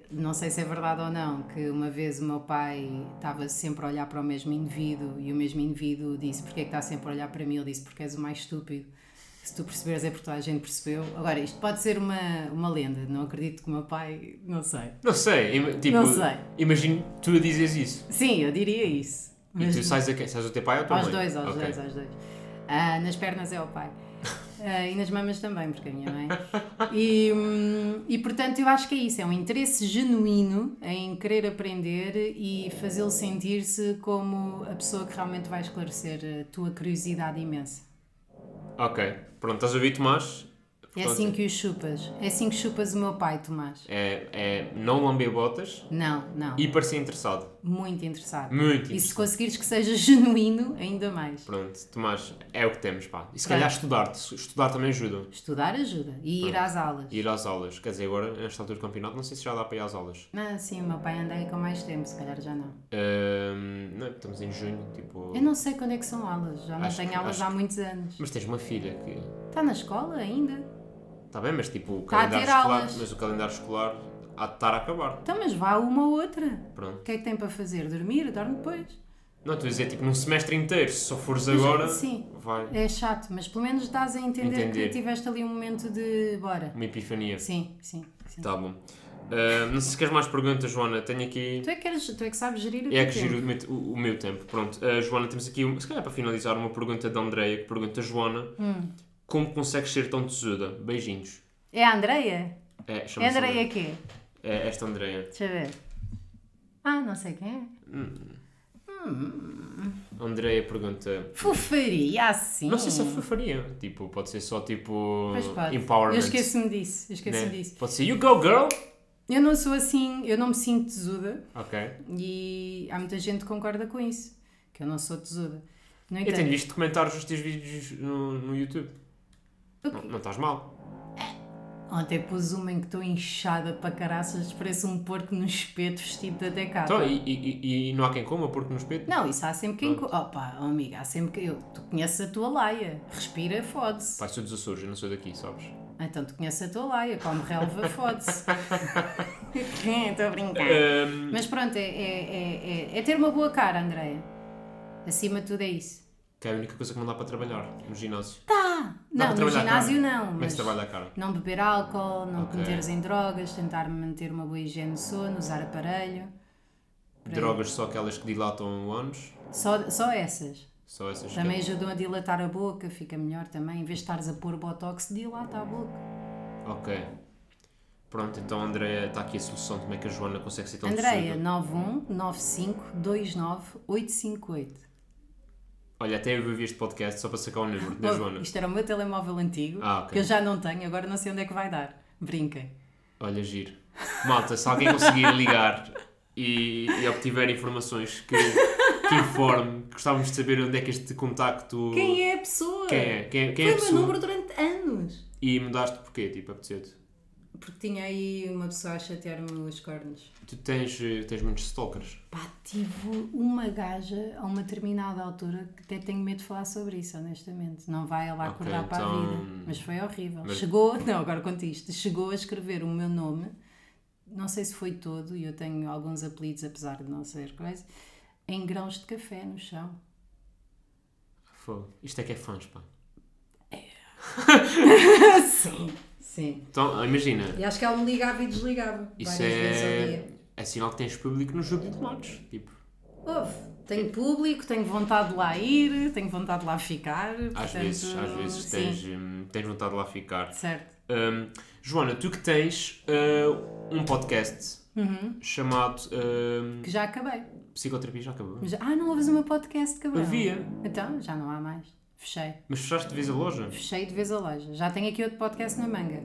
não sei se é verdade ou não, que uma vez o meu pai estava sempre a olhar para o mesmo indivíduo e o mesmo indivíduo disse: Porquê é que está sempre a olhar para mim? Ele disse: Porque és o mais estúpido. Se tu perceberes é porque a gente percebeu. Agora, isto pode ser uma, uma lenda, não acredito que o meu pai. Não sei. Não sei, tipo, Não sei. imagino tu a dizes isso. Sim, eu diria isso. E tu sais a quem? Sais o teu pai ou a tua Aos mãe? dois, aos Ok. dois, aos dois. Ah, nas pernas é o pai. [laughs] Ah, e nas mamas também, porque a minha mãe. E, hum, e portanto eu acho que é isso, é um interesse genuíno em querer aprender e fazê-lo sentir-se como a pessoa que realmente vai esclarecer a tua curiosidade imensa. Ok, pronto, estás a ouvir, Tomás? É Portanto, assim que o chupas. É assim que chupas o meu pai, Tomás. É, é não lamber botas Não, não. e parecer interessado. Muito interessado. Muito E se interessado. conseguires que seja [laughs] genuíno, ainda mais. Pronto, Tomás, é o que temos, pá. E se calhar estudar, estudar também ajuda. Estudar ajuda. E ir às aulas. Ir às aulas. Quer dizer, agora, nesta altura do campeonato, não sei se já dá para ir às aulas. Ah, sim, o meu pai anda aí com mais tempo, se calhar já não. Ahm, não, estamos em junho, tipo. Eu não sei quando é que são aulas, já não Acho tenho aulas há que- muitos anos. Mas tens uma filha que. Está na escola ainda? Está bem, mas tipo, o Tá calendário escolar. aulas. Mas o calendário escolar há de estar a acabar. Então, mas vá uma ou outra. Pronto. O que é que tem para fazer? Dormir? Dorme depois. Não, estou a dizer, tipo, num semestre inteiro, se só fores agora, sim. vai. É chato, mas pelo menos dás a entender, Entender. que tiveste ali um momento de bora. Uma epifania. Sim, sim, sim. Tá bom. Ahm, não sei se queres mais perguntas, Joana. Tenho aqui. Tu, é que queres, tu é que sabes gerir o É que tempo. giro o meu, o- o meu tempo. Pronto, uh, Joana, temos aqui, se calhar para finalizar, uma pergunta da Andreia que pergunta: Joana, Hum. como consegues ser tão tesuda? Beijinhos. É a Andreia? É, É chama-se a Andreia quê? É esta Andreia. Deixa eu ver. Ah, não sei quem é. Andreia pergunta. Fofaria, assim. Não sei se é fofaria. Tipo, pode ser só tipo. Pois pode. Empowerment. Eu esqueço-me disso. Eu esqueço-me né? disso. Pode ser You Go Girl. Eu não sou assim, eu não me sinto tesuda Ok. e há muita gente que concorda com isso, que eu não sou tesuda. No Eu tenho visto comentários dos teus vídeos no, no YouTube. o Não, não estás mal. Ontem pus uma em que estou inchada para caraças, parece um porco no espeto vestido de até cá. Então, e, e, e- não há quem coma porque no espeto? Não, isso há sempre quem. co- Opa, oh, amiga, há sempre que. Eu, tu conheces a tua laia, respira, fode-se. Pai, sou dos Açores, eu não sou daqui, sabes? Então tu conheces a tua laia, come relva, [laughs] fode-se. [laughs] Estou a brincar. Ahm, Mas pronto, é, é, é, é, é ter uma boa cara, Andréia. Acima de tudo é isso. Que é a única coisa que não dá para trabalhar no ginásio. Tá! Dá Não, no ginásio não, mas trabalha a não beber álcool, não Ok. te meteres em drogas, tentar manter uma boa higiene de sono, usar aparelho. Drogas só aquelas que dilatam anos, Só, só essas. só essas Também que... ajudam a dilatar a boca, fica melhor também. Em vez de estares a pôr botox, dilata a boca. Ok. Pronto, então Andréia, está aqui a solução de como é que a Joana consegue ser tão Andreia, tesuda. 919529858. Olha, até eu vi este podcast só para sacar o número da Oh, Joana. Isto era o meu telemóvel antigo, Ah, ok. que eu já não tenho, agora não sei onde é que vai dar. Brinquem. Olha, giro. Malta, se alguém conseguir ligar e, e obtiver informações que, que informe, gostávamos de saber onde é que este contacto... Quem é a pessoa? Quem é? Quem, quem é a Foi o meu pessoa? número durante anos. E mudaste porquê? Tipo, apeteceu-te? Porque tinha aí uma pessoa a chatear-me os cornos. Tu tens, eh, tens muitos stalkers. Pá, tive uma gaja a uma determinada altura que até tenho medo de falar sobre isso, honestamente. Não vai ela acordar para a então- vida. Mas foi horrível. Mas- Chegou, [laughs] não, agora conto isto. Chegou a escrever o meu nome, não sei se foi todo, e eu tenho alguns apelidos apesar de não ser coisa. em grãos de café no chão. Fogo. Isto é que é fãs, pá. [laughs] Sim. Sim. Então, imagina, E acho que ela me ligava e desligava. isso é, é sinal que tens público no jogo de tomates. Tipo, Houve. Tenho público, tenho vontade de lá ir, tenho vontade de lá ficar. às portanto, vezes, às vezes sim. tens, hum, tens vontade de lá ficar. Certo. Hum, Joana, tu que tens uh, um podcast Uhum. chamado hum, Que já acabei. Psicoterapia, já acabou. Já- Ah, não ouves o meu podcast, cabrão? Havia. Então, já não há mais. Fechei. Mas fechaste de vez a loja? Fechei de vez a loja. Já tenho aqui outro podcast na manga.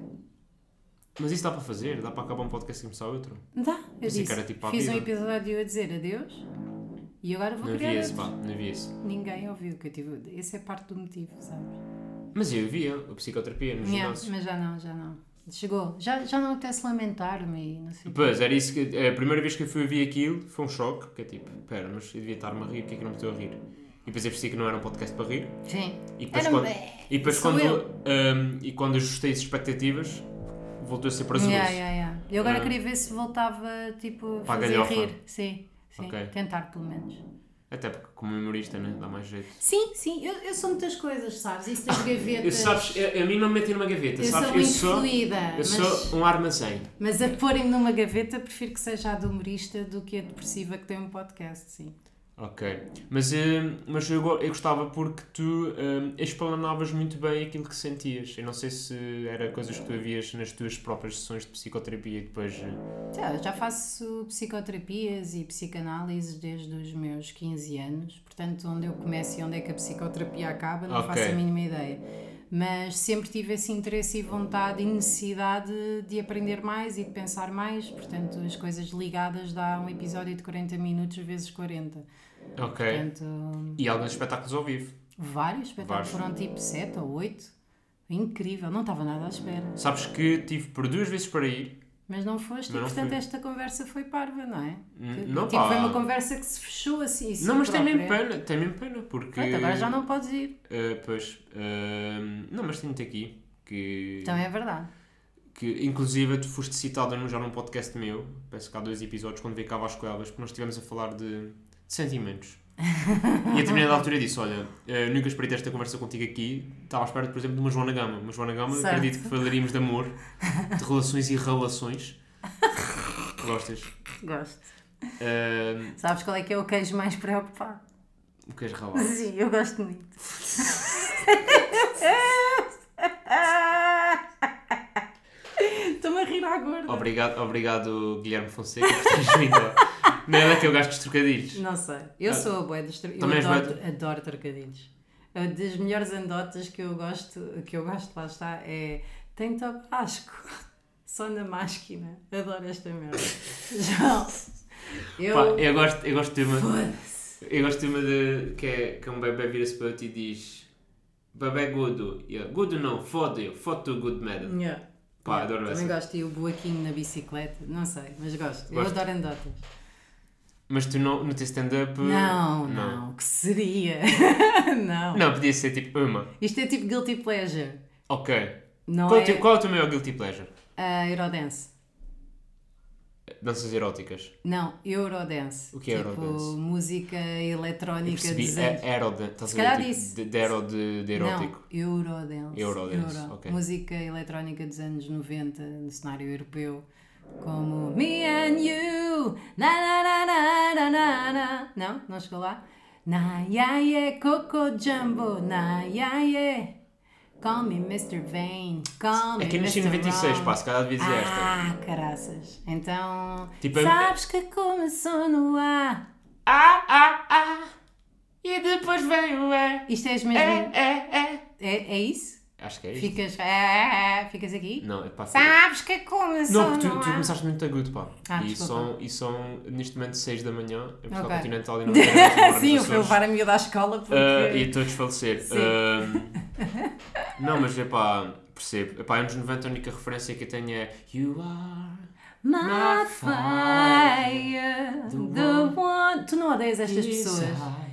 Mas isso dá para fazer? Dá para acabar um podcast e começar outro? Dá, eu disse. tipo Fiz um episódio a dizer adeus e agora vou Não criar havia esse, pá, não havia esse. Ninguém ouviu que eu tive. Esse é parte do motivo, sabes? Mas eu via a psicoterapia nos Yeah, ginásios. mas já não, já não. Chegou. Já, já não apetece lamentar-me e não sei. Pois, era isso que. A primeira vez que eu fui ver aquilo foi um choque, que é tipo, pera, mas eu devia estar-me a rir, porque é que não me estou a rir? E depois eu percebi que não era um podcast para rir. Sim. E depois Era- quando, e depois quando, hum, e quando ajustei as expectativas, voltou a ser prazeroso. Yeah, yeah, yeah. Eu agora Ah. queria ver se voltava tipo a Para fazer galhofa. rir. Sim, sim. Ok. Tentar pelo menos. Até porque como humorista, né? Dá mais jeito. Sim, sim, eu, eu sou muitas coisas, sabes? Isso das gavetas. Eu, sabes, eu- a mim não me metem numa gaveta, eu sabes? sou eu sou, eu sou um armazém. mas a porem-me numa gaveta prefiro que seja a de humorista do que a depressiva que tem um podcast, sim. Ok. Mas, hum, mas eu, eu gostava porque tu hum, explanavas muito bem aquilo que sentias. Eu não sei se era coisas que tu havias nas tuas próprias sessões de psicoterapia e depois. eh, Já, já faço psicoterapias e psicanálises desde os meus 15 anos, portanto, onde eu começo e onde é que a psicoterapia acaba, não Ok. faço a mínima ideia. Mas sempre tive esse interesse e vontade e necessidade de aprender mais e de pensar mais, portanto, as coisas ligadas dá um episódio de 40 minutos vezes 40. Ok. Portanto, E alguns espetáculos ao vivo. vários espetáculos Vários. foram tipo 7 ou 8. Incrível, não estava nada à espera. Sabes que tive por duas vezes para ir. Mas não foste, Mas e portanto fui. esta conversa foi parva, não é? N- Que- não, tipo, pá. foi uma conversa que se fechou assim. si Não, mas tem mesmo própria. pena, tem mesmo pena, porque. Pronto, agora já não podes ir. eh, pois. hum, não, mas tenho-te aqui. Que, Então é verdade. que inclusive tu foste citada num- já num podcast meu, penso que há dois episódios, quando veio cá Vasco Elvas, porque nós estivemos a falar de, de sentimentos. E a determinada altura disse: Olha, eh, nunca esperei ter esta conversa contigo aqui. Estava à espera, por exemplo, de uma Joana Gama. Uma Joana Gama, Certo. acredito que falaríamos de amor, de relações e relações. Gostas? Gosto. Hum, Sabes qual é que é o queijo mais preocupado? o que és ralado? Sim, eu gosto muito. Estou-me a rir à gorda. Obrigado, obrigado Guilherme Fonseca, por teres vindo. Não é daquele gajo dos trocadilhos. Não sei. Eu sou a boa dos trocadilhos. Eu adoro, adoro trocadilhos. Uh, Das melhores anedotas que eu gosto, que eu gosto, lá está, é tem tabasco. [laughs] Só na máquina. Adoro esta merda. [laughs] João. Eu. Pá, eu gosto, eu gosto de uma. Eu gosto de uma de, que, é, que um bebê vira-se para ti e diz Bebê gudo. Eu, Gudo não, fode, foto good madam. Yeah. Pá, adoro Também essa. gosto. E o boaquinho na bicicleta. Não sei, mas gosto. Eu Gosto. adoro anedotas. Mas tu não, no teu stand-up. Não, não, Que seria? [laughs] não. Não, podia ser tipo uma. Isto é tipo guilty pleasure. Ok. Não Qual, é é... o teu, qual é o teu maior guilty pleasure? a Eurodance. Danças eróticas. Não, Eurodance. O que é tipo, Eurodance? música Eu eletrónica percebi. de É, aerodance. Estás a ver? Tipo, de, aero de, de erótico. Não, Eurodance. Eurodance, Euro. ok. Música eletrónica dos anos 90 no cenário europeu. Como Me and You. Na, na, na, na, na, na, na. Não? Não chegou lá? Na, ya, yeah, Coco Jumbo. Na, ya, yeah. Call me Mr. Vane. Call me Aqui nasci em Mr. 96, Wrong. pá, se calhar devia dizer esta. Ah, caraças. Então. Tipo, é- sabes que começou no A. Ah, ah, ah. E depois vem o é. Isto és mesmo. É, é, é. É, é isso? Acho que é isto. Ficas. é, ficas aqui? Não, é pá. Sabes que começou Não, porque tu, no tu começaste muito agudo, pá. Ah, e, são, e são, neste momento, 6 da manhã, em Portugal Ok. Continental e não tem [laughs] Sim, eu fui levar a miúda à escola porque. Uh, e estou a desfalecer. Um, [laughs] não, mas é pá, percebo. Epá, anos 90 a única referência que eu tenho é You are. My fire, the one. Tu não odeias estas pessoas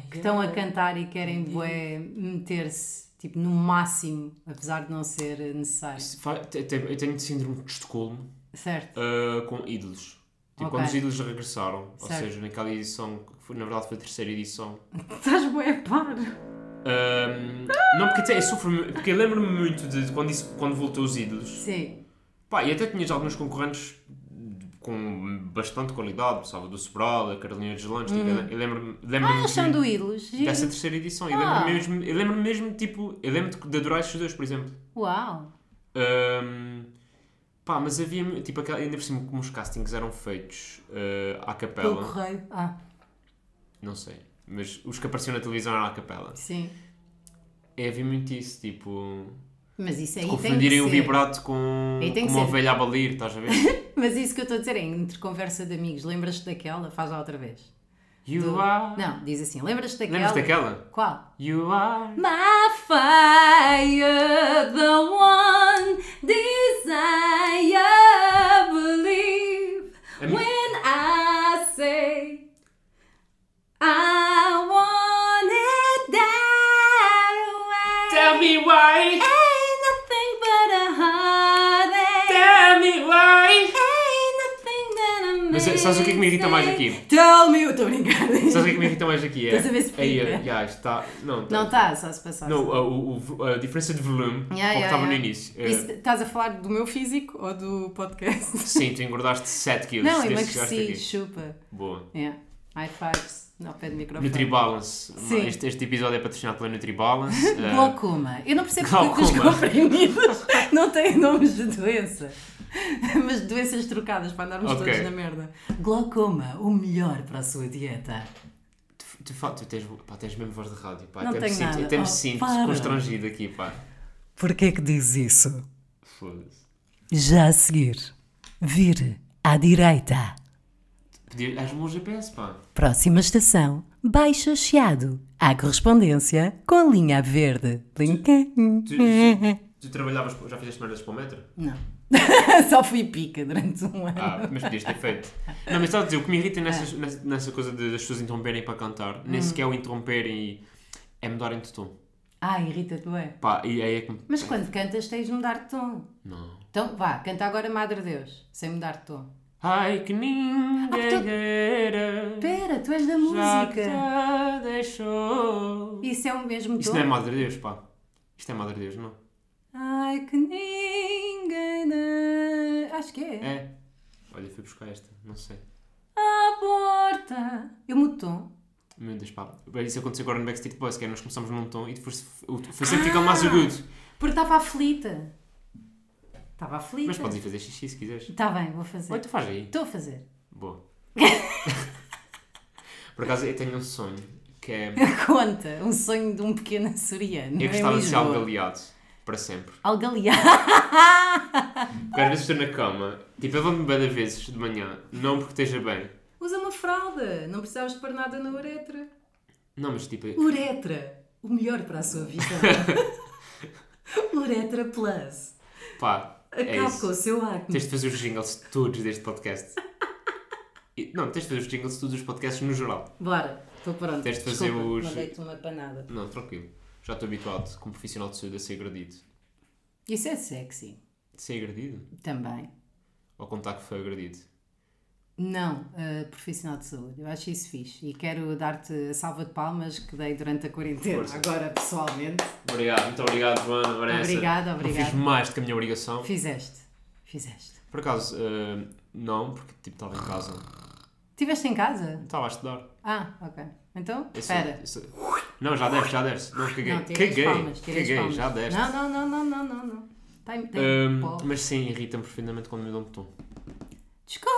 que estão a cantar e querem bué meter-se tipo no máximo, apesar de não ser necessário. Eu tenho síndrome de Estocolmo Certo? uh, com ídolos. Tipo, Ok. quando os ídolos regressaram, ou Certo. seja, naquela edição, que foi, na verdade foi a terceira edição. Estás bué par. Ahm, não, porque, até eu sofro, porque eu lembro-me muito de, de quando, isso, quando voltou os ídolos. Sim. Pá, e até tinhas alguns concorrentes com bastante qualidade, Salvador Sobral, a Carolina Deslandes, tipo, eu lembro-me lembro Ah, são do dessa terceira edição. Eu Ah. lembro-me mesmo, eu lembro mesmo, tipo, eu lembro de adorar estes dois, por exemplo. Uau. Ahm, pá, mas havia, tipo, ainda por cima, como os castings eram feitos ah, à Pelo capela, correio. Ah, não sei, mas os que apareciam na televisão eram à capela. sim. É, havia muito isso, tipo, Mas isso aí confundirem ser. o vibrato com, com uma ser. ovelha a balir, estás a ver? [laughs] Mas isso que eu estou a dizer é entre conversa de amigos. Lembras-te daquela? Faz lá outra vez. You Do- are. Não, diz assim. Lembras-te daquela? Lembras daquela? Qual? You are. My fire, the one desire, Mas, sabes o que é que me irrita mais aqui? Tell me, eu estou a brincar. Sabes o que é que me irrita mais aqui? É, Estás a ver se fica? uh, yeah, está. Não, Não está, só se passar. Não, a, o- a diferença de volume, Yeah, yeah, estava no yeah. início. uh, Isso, estás a falar do meu físico ou do podcast? [laughs] sim, tu engordaste 7 quilos Não, emagreci, chupa. Boa. Yeah. High fives ao pé do microfone. Nutribalance. Sim. Este, este episódio é patrocinado pela Nutribalance. uh, [laughs] Glaucoma. Eu não percebo [laughs] porque os comprimidos não têm nomes de doença. [laughs] Mas doenças trocadas para andarmos Ok. todos na merda. Glaucoma, o melhor para a sua dieta. tu, tu, tu tens, pá, tens mesmo voz de rádio, pá. Não até me tenho sinto, nada. até me Oh, sinto para. constrangido aqui, pá. Porquê que diz isso? Foda-se. Já a seguir, vire à direita. O meu GPS, pá. Próxima estação, Baixo Chiado. À correspondência com a linha verde. Tu, tu, tu [laughs] trabalhavas, já fizeste merdas para o metro? Não. [laughs] Só fui pica durante um ano. Ah, mas podias ter feito. Não, mas estava a dizer, o que me irrita nessas- nessa, nessa coisa de, das pessoas interromperem para cantar, nem sequer o interromperem e é mudarem de tom. Ah, irrita-te, ué. Pá, e aí é que me... Mas quando cantas tens de mudar de tom. Não. Então vá, canta agora Madre Deus, sem mudar de tom. Ai que ninguém tu- era, Pera, tu és da já música. te deixou. Isso é o mesmo tom? Isto não é Madre Deus, pá. Isto é Madre Deus, não? Ai que ninguém. Acho que é. É. Olha, fui buscar esta, não sei. A porta. Eu mudo de tom. Meu Deus, pá. Isso aconteceu agora no Backstreet Boys, que é nós começamos num tom e depois foi sempre ficando mais agudo. Porque estava aflita. Estava aflita. Mas podes ir fazer xixi se quiseres. Está bem, vou fazer. Ou tu faz aí. Estou a fazer. Boa. [laughs] Por acaso eu tenho um sonho que é. [laughs] Conta, um sonho de um pequeno açoriano. Eu em gostava de ser Lisboa. algaleado para sempre. Algaleado. Porque às vezes estou na cama, tipo, eu levanto-me bem vezes de manhã, não porque esteja bem. Usa uma fralda. Não precisavas de pôr nada na uretra. Não, mas tipo, Uretra. O melhor para a sua vida. [laughs] Uretra Plus. pá, é Acabe com o isso. seu acne. Tens de fazer os jingles todos deste podcast. E- não, tens de fazer os jingles de todos os podcasts no geral. Bora, estou pronto. Tens de fazer Desculpa, os- Mandei-te uma panada. Não, tranquilo. Já estou habituado, como profissional de saúde, a ser agredido. Isso é sexy. Ser agredido? Também. Ou contar que foi agredido? Não, uh, profissional de saúde. Eu acho isso fixe. E quero dar-te a salva de palmas que dei durante a quarentena. Força. Agora, pessoalmente. Obrigado, muito obrigado, Joana. Ora, essa- Obrigada, Não obrigada. fiz mais do que a minha obrigação. Fizeste. Fizeste. Por acaso, eh, não, porque tipo, estava em casa. Estiveste em casa? Estava a estudar. Ah, ok. Então, espera. sou- Não, já deves, já deves. Não, caguei. Não, tirei as caguei. palmas. Tirei as caguei, palmas. já deste. Não, não, não, não, não, não. não. Tem, tem Ahm, pó. mas sim, irrita-me profundamente quando me dão um tom. Desculpa!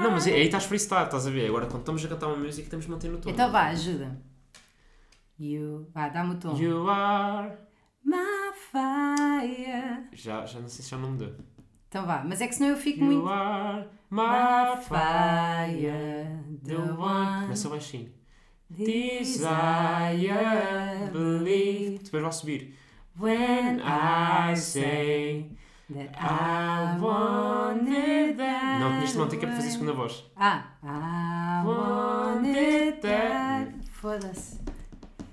Não, mas aí estás freestyle, estás a ver? Agora quando estamos a cantar uma música temos de manter no tom. Então vá, ajuda. You. Vá, dá-me o tom. You are. My fire. Já, já não sei se já não me deu. Então vá, mas é que senão eu fico You muito. are My fire, the one. Começa baixinho. desire, believe. Depois vai subir. When I say that I want it that. Não, tinhas de manter que é fazer a segunda voz. Ah, I Want want it it that. Foda-se.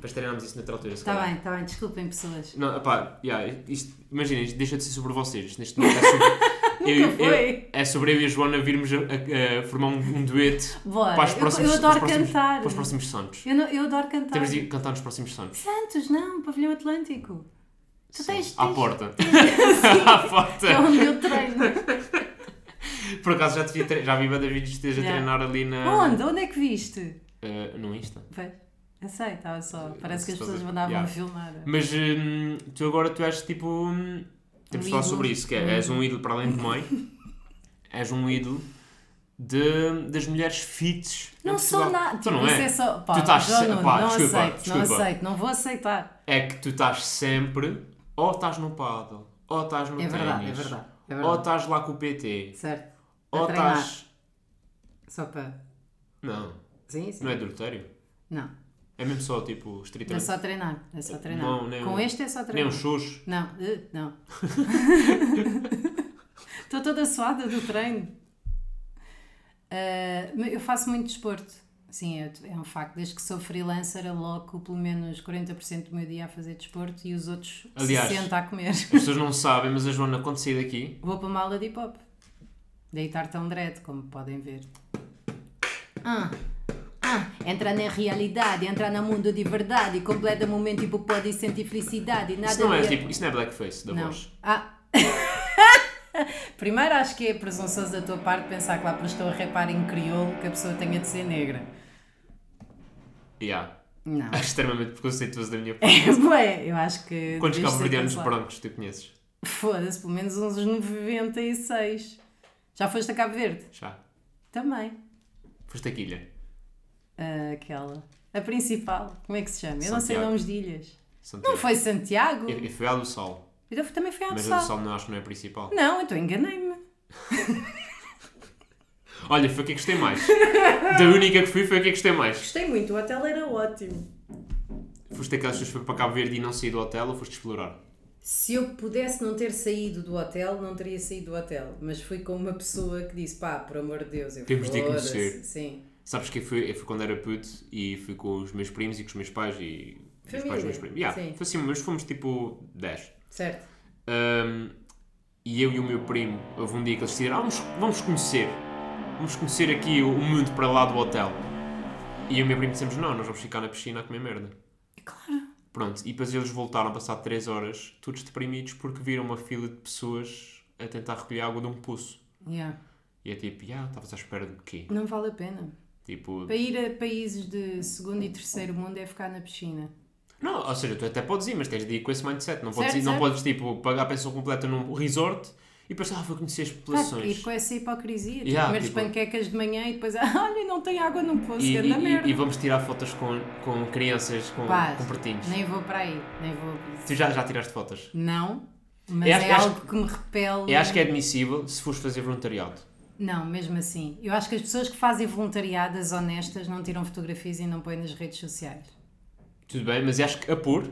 Depois treinamos isso noutra altura. Está bem, está bem, desculpem pessoas. Não, pá, yeah, isto, imaginem, isto deixa de ser sobre vocês. Isto neste momento é sobre, [laughs] Eu- foi. É sobre eu e a Joana virmos a, a- a formar um, um dueto Bora, para os eu- próximos eu adoro para os próximos- cantar. Para os próximos Santos. Eu, não- eu adoro cantar. Temos de cantar nos próximos Santos. Santos, não, Pavilhão Atlântico. Tu Sim. tens, À tens- porta. Sim, [laughs] à porta. é onde eu treino. [laughs] Por acaso já, te vi, já vi vídeos que esteja a treinar ali na. Onde? Onde é que viste? Eh, no Insta. Eu sei, estava só. Parece que as pessoas mandavam Yeah. filmar. Mas hum, tu agora tu és tipo. hum, temos Um falar sobre isso, que é, és um ídolo para além de mãe. [laughs] és um ídolo de, das mulheres fits. Não sou nada. Tipo, não é? é só. Pá, Tu estás se- Nuno, pá, não desculpa, aceito, não desculpa. aceito, não vou aceitar. É que tu estás sempre. Ou estás no paddle, ou estás no É verdade, é verdade. É Ou verdade. estás lá com o PT, Certo. A ou treinar. estás. Só para. Não, Sim, sim. não é adultério. Não, É mesmo só tipo é estritamente. só treinar. É só treinar. Não, nem Com um- este é só Nem treinar. um xuxo. Não, eh, não. [laughs] Estou toda suada do treino. Mas eu faço muito desporto. Sim, é, é um facto. Desde que sou freelancer, aloco pelo menos 40% do meu dia a fazer desporto e os outros Aliás, 60% a comer. As pessoas não sabem, mas a Joana, quando sair daqui, Vou para uma aula de hip hop. Daí estar tão dread, como podem ver. Ah, entra na realidade, entra no mundo de verdade, completa momento tipo pode sentir felicidade. Nada isso não é tipo. Isso não é blackface da Não. voz. Ah. [laughs] Primeiro acho que é presunçoso da tua parte pensar que lá porque estou a repar em crioulo que a pessoa tenha de ser negra. Yeah. Não. Acho extremamente preconceituoso da minha [laughs] parte. É, bué, eu acho que. Quantos cabo-verdianos brancos tu conheces? Foda-se, pelo menos uns 96. Já foste a Cabo Verde? Já. Também. Foste aqui, ilha. Aquela. A principal. Como é que se chama? Eu não sei nomes de ilhas. Santiago. Não foi Santiago? Eu fui à do Sol. Eu também fui à do Mas a do. Sol não acho que não é a principal. Não, então enganei-me. [laughs] Olha, foi a que eu gostei mais. da única que fui, foi a que eu gostei mais. Gostei muito, o hotel era ótimo. Foste aquelas pessoas que foi para Cabo Verde e não saí do hotel ou foste explorar? Se eu pudesse não ter saído do hotel, não teria saído do hotel. Mas fui com uma pessoa que disse: pá, por amor de Deus, eu Temos de foda-se." conhecer. Sim. Sabes que eu fui quando era puto e fui com os meus primos e com os meus pais e. os pais dos meus primos. Yeah, Sim. foi assim, mas fomos tipo 10. Certo. Um, e eu e o meu primo, houve um dia que eles decidiram, ah, vamos, vamos conhecer, vamos conhecer aqui o, o mundo para lá do hotel. E eu e o meu primo dissemos, não, nós vamos ficar na piscina a comer merda. Claro. Pronto, e depois eles voltaram, passado 3 horas, todos deprimidos porque viram uma fila de pessoas a tentar recolher água de um poço. Yeah. E é tipo, ah, estavas à espera de quê? Não vale a pena. Tipo, Para ir a países de segundo e terceiro mundo é ficar na piscina. não, ou seja, tu até podes ir, mas tens de ir com esse mindset. Não podes, Certo, ir, não podes tipo, pagar a pensão completa num resort e depois, ah, vou conhecer as Claro, populações. ir com essa hipocrisia. Yeah, comer tipo- as panquecas de manhã e depois, ah, [laughs] olha, não tem água no poço, E, e- merda. e- vamos tirar fotos com, com crianças com, Pá, com pretinhos. Nem vou para aí, nem vou. Tu já, já tiraste fotos? Não, mas é eu acho algo que me repele. Eu acho que é admissível se fores fazer voluntariado. Não, mesmo assim. Eu acho que as pessoas que fazem voluntariadas honestas não tiram fotografias e não põem nas redes sociais. Tudo bem, mas eu acho que a pôr,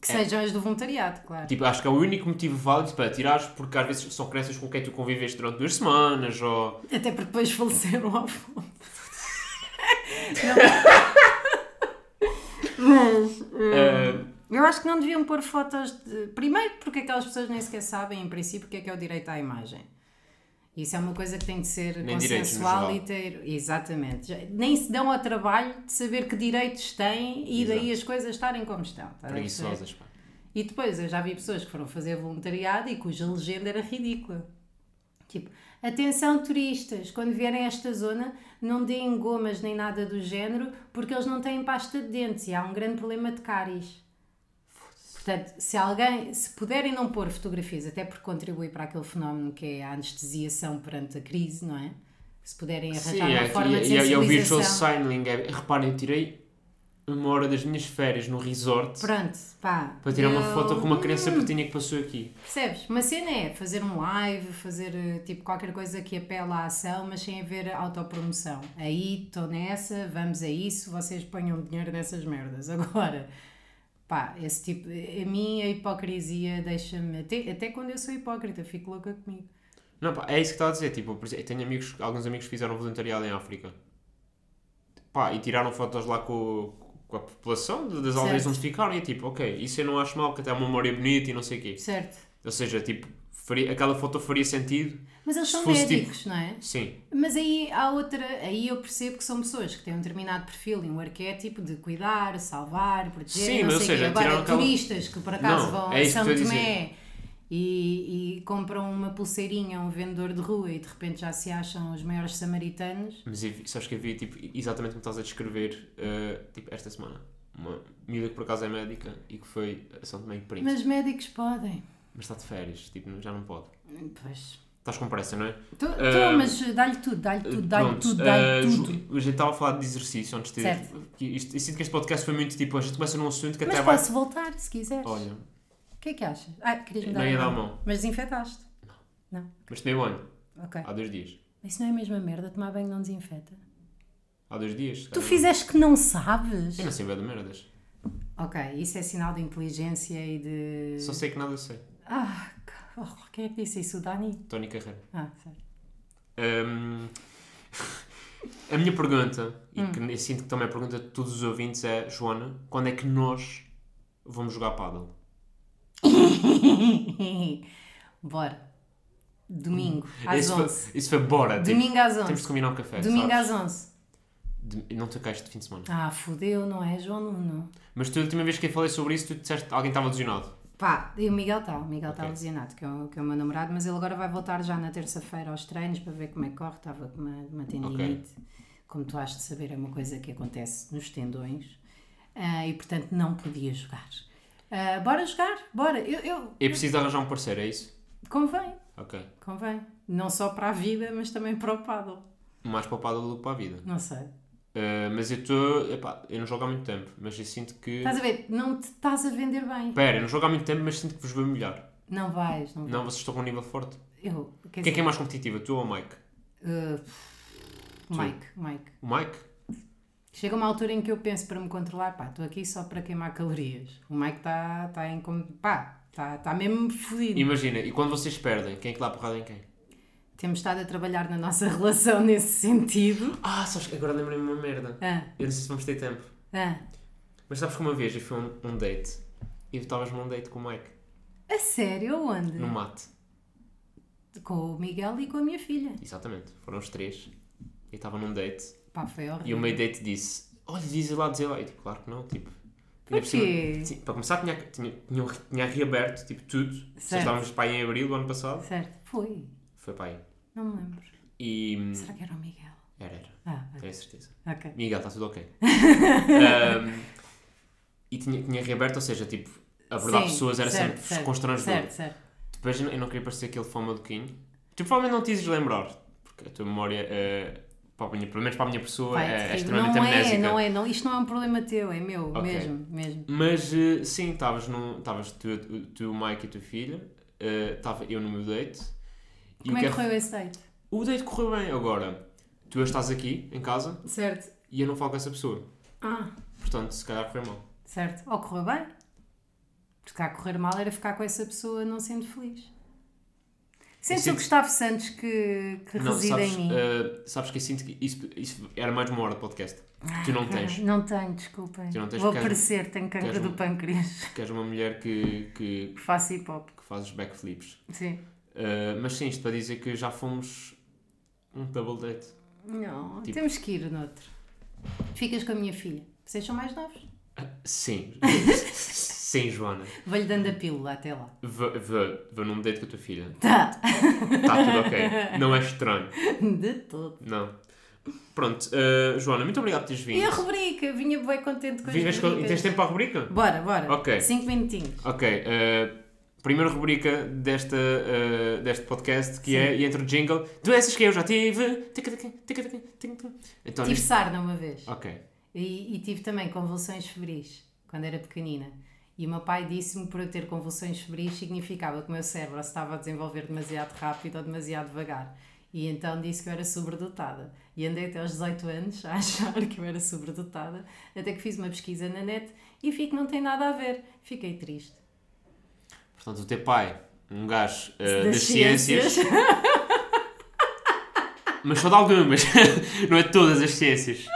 Que sejam as do voluntariado, claro. É. tipo, acho que é o único motivo válido para tirares, porque às vezes são crianças com quem tu conviveste durante duas semanas, ou... Até porque depois faleceram ao fundo. eh, Eu acho que não deviam pôr fotos de. Primeiro, porque aquelas pessoas nem sequer sabem, em princípio, o que é que é o direito à imagem. Isso é uma coisa que tem de ser Nem consensual e ter. Exatamente. Nem se dão ao trabalho de saber que direitos têm e daí Exato. as coisas estarem como estão. perceber? preguiçosas, pá. E depois eu já vi pessoas que foram fazer voluntariado e cuja legenda era ridícula. Tipo, atenção turistas, quando vierem a esta zona, não deem gomas nem nada do género, porque eles não têm pasta de dentes e há um grande problema de cáries. Portanto, se alguém, se puderem não pôr fotografias, até porque contribui para aquele fenómeno que é a anestesiação perante a crise, não é? Se puderem arranjar Sim, uma é, forma de e, e, e é o visual sensibilização. signaling. É, reparem, eu tirei uma hora das minhas férias no resort Pronto, pá. para tirar uma eu- foto com uma criança pretinha que passou aqui. Percebes? Uma cena é fazer um live, fazer eh, tipo qualquer coisa que apela à ação, mas sem haver autopromoção. Aí estou nessa, vamos a isso, vocês ponham dinheiro nessas merdas. [laughs] Agora, pá, esse tipo. A mim a hipocrisia deixa-me. Até, até quando eu sou hipócrita, fico louca comigo. Não, pá, é isso que estava a dizer. Tipo, por exemplo, eu tenho amigos, alguns amigos que fizeram voluntariado em África. Pá, e tiraram fotos lá com, com a população das aldeias Certo. onde ficaram. E é tipo, ok, isso eu não acho mal, porque até é uma memória bonita e não sei o quê. Certo? Ou seja, tipo, faria, aquela foto faria sentido. Mas eles são fosse tipo- médicos, não é? Sim. Mas aí há outra, aí eu percebo que são pessoas que têm um determinado perfil e um arquétipo de cuidar, salvar, proteger, Sim, não mas, sei ou seja. Agora, aquela- turistas que por acaso Não, vão é a São Tomé e, e compram uma pulseirinha a um vendedor de rua e de repente já se acham os maiores samaritanos. Mas sabes que vi tipo, exatamente como estás a descrever eh, tipo, esta semana. Uma miúda que por acaso é médica e que foi a São Tomé e Príncipe. Mas médicos podem. Mas está de férias, tipo, já não pode. Pois. Estás com pressa, não é? Tô, tô, Ah, mas dá-lhe tudo, dá-lhe tudo, dá-lhe tudo, dá-lhe Ju- tudo. a gente estava a falar de exercício antes de. Isto, eu sinto que este podcast foi muito tipo, a gente começa num assunto que Mas até vai. posso voltar, se quiseres. Olha, O que é que achas? Ah, querias me Não dar ia a dar a mão. Mas desinfetaste. mas tomei banho Ok. há dois dias. Isso não é a mesma merda, tomar banho não desinfeta. Há dois dias. Tu fizeste que não sabes? Eu não sei bem de merdas. Ok, isso é sinal de inteligência e de. Só sei que nada sei. Ah, oh, quem é que disse isso? O Dani? Tony Carreira. Ah, certo. Hum, [laughs] a minha pergunta, e Hum. que eu sinto que também é a pergunta de todos os ouvintes, é: Joana, quando é que nós vamos jogar paddle? [laughs] Bora. Domingo, às Isso 11. foi, isso foi bora. tipo, Domingo às temos de 11. combinar um café. Domingo sabes? às 11. De- Não te queixes de fim de semana. Ah, fodeu, não é, João Nuno? Mas tu, a última vez que eu falei sobre isso, tu disseste que alguém estava lesionado. Pá, e o Miguel está, o Miguel está Ok. lesionado, que é, o, que é o meu namorado, mas ele agora vai voltar já na terça-feira aos treinos para ver como é que corre. Estava com uma, uma tendinite, como tu has de saber, é uma coisa que acontece nos tendões Ah, e portanto não podia jogar. Ah, bora jogar, bora. Eu, eu- É preciso arranjar um parceiro, é isso? convém, Ok. convém. Não só para a vida, mas também para o paddle. Mais para o paddle do que para a vida. Não sei. Uh, mas eu estou. Eu não jogo há muito tempo, mas eu sinto que. Estás a ver? Não te estás a vender bem. Espera, eu não jogo há muito tempo, mas sinto que vos vou melhor. Não vais, não vais. Não, vocês estão com um nível forte. Eu, Quem é que é dizer, mais competitiva, tu ou o Mike? ah, Mike, Mike. O Mike? Chega uma altura em que eu penso para me controlar, pá, estou aqui só para queimar calorias. O Mike está tá em. pá, está tá mesmo fodido. Imagina, e quando vocês perdem, quem é que dá porrada em quem? Temos estado a trabalhar na nossa [laughs] relação nesse sentido. Ah, sabes que agora lembrei-me uma merda. Ah, Eu não sei se vamos ter tempo. ah. Mas sabes que uma vez eu fui um, um date e tu estavas num date com o Mike, A sério? Onde? no mate. Com o Miguel e com a minha filha. Exatamente, foram os três. Eu estava num date Pá, foi e o horrível. meio date disse: Olha, diz lá, diz lá. E tipo, claro que não, tipo. Porquê? Sim, para começar, tinha, tinha, tinha, reaberto tipo, tudo. Certo. estávamos para aí em abril do ano passado, Certo, foi. Foi para aí. Não me lembro. E. hum, Será que era o Miguel? Era, era, Ah, tenho certeza. Miguel, está tudo ok. Ahm, [laughs] e tinha, tinha reaberto, ou seja, tipo, abordar Sim, pessoas era certo, sempre certo, constrangedor. Certo, certo. Depois eu não- queria parecer aquele fã maluquinho. Tu provavelmente não te dizes lembrar, porque a tua memória, eh, para minha, pelo menos para a minha pessoa, Vai, é, é extremamente não é, amnésica. não é, não, isto não é um problema teu, é meu, Ok. mesmo, mesmo. Mas eh, sim, estavas tu, tu, o Mike e a tua filha, eh, estava eu no meu date. E Como é que correu esse date? O date correu bem. Agora, tu estás aqui, em casa, Certo. e eu não falo com essa pessoa. Ah, Portanto, se calhar correu mal. certo. Ou correu bem? Porque cá correr mal era ficar com essa pessoa não sendo feliz. Sentes sinto- o Gustavo Santos que, que Não, reside sabes, em mim? eh, sabes que eu sinto que isso, isso era mais uma hora de podcast. Tu não tens. Não tenho, desculpem. Tu não tens Vou porque- parecer, tenho cancro do um- pâncreas. Que és uma mulher que, que, Faço hip hop. que fazes backflips. Sim. Eh, mas sim, isto para dizer que já fomos um double date. Não, Tipo- temos que ir noutro. Ficas com a minha filha. Vocês são mais novos. Sim. [laughs] sim, Joana. Vou-lhe dando a pílula até lá. Vou, num date com a tua filha. Tá. Está tudo ok. Não é estranho. De todo. Não. Pronto, eh, Joana, muito obrigado por teres vindo. E a rubrica? Vinha bem contente com as Vinhas com... rubricas. Tens tempo para a rubrica? Bora, bora. Ok. Cinco minutinhos. Ok. eh, primeira rubrica desta, eh, deste podcast que Sim. é, e entre o jingle, doenças que eu já tive. Então, Tive sarna uma vez. Ok. E, e tive também convulsões febris, quando era pequenina. E o meu pai disse-me por eu ter convulsões febris significava que o meu cérebro se estava a desenvolver demasiado rápido ou demasiado devagar. E então disse que eu era sobredotada. E andei até aos 18 anos a [laughs] achar que eu era sobredotada, até que fiz uma pesquisa na net e vi que não tem nada a ver. Fiquei triste. Portanto, o teu pai, um gajo eh, Das das ciências, ciências. [laughs] mas só de algumas, [laughs] não é de todas as ciências.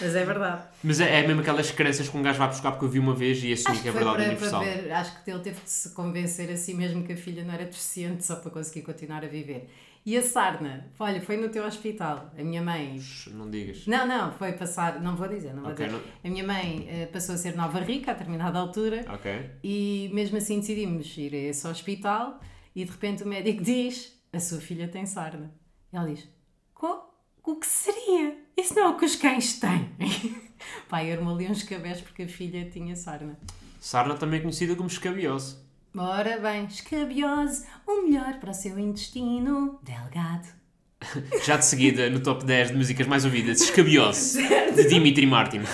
Mas é verdade. Mas é, é mesmo aquelas crenças que um gajo vai buscar porque eu vi uma vez e assumo Acho que é foi verdade para, para universal. ver, acho que ele teve de se convencer a si mesmo que a filha não era deficiente só para conseguir continuar a viver. E a sarna, olha, foi no teu hospital. A minha mãe. Não digas. Não, não, foi passar, não vou dizer, não vou Ok, dizer. não- A minha mãe eh, passou a ser nova rica a determinada altura Ok. e mesmo assim decidimos ir a esse hospital e de repente o médico diz: A sua filha tem sarna. E ela diz: "Co- O que seria? Isso não é o que os cães têm. [laughs] Pai, armou-lhe uns cabés porque a filha tinha sarna. Sarna também é conhecida como escabiose. Ora bem, escabiose, o melhor para o seu intestino delgado. [laughs] Já de seguida, no top 10 de músicas mais ouvidas, Escabiose, [laughs] de Dimitri Martin. [laughs]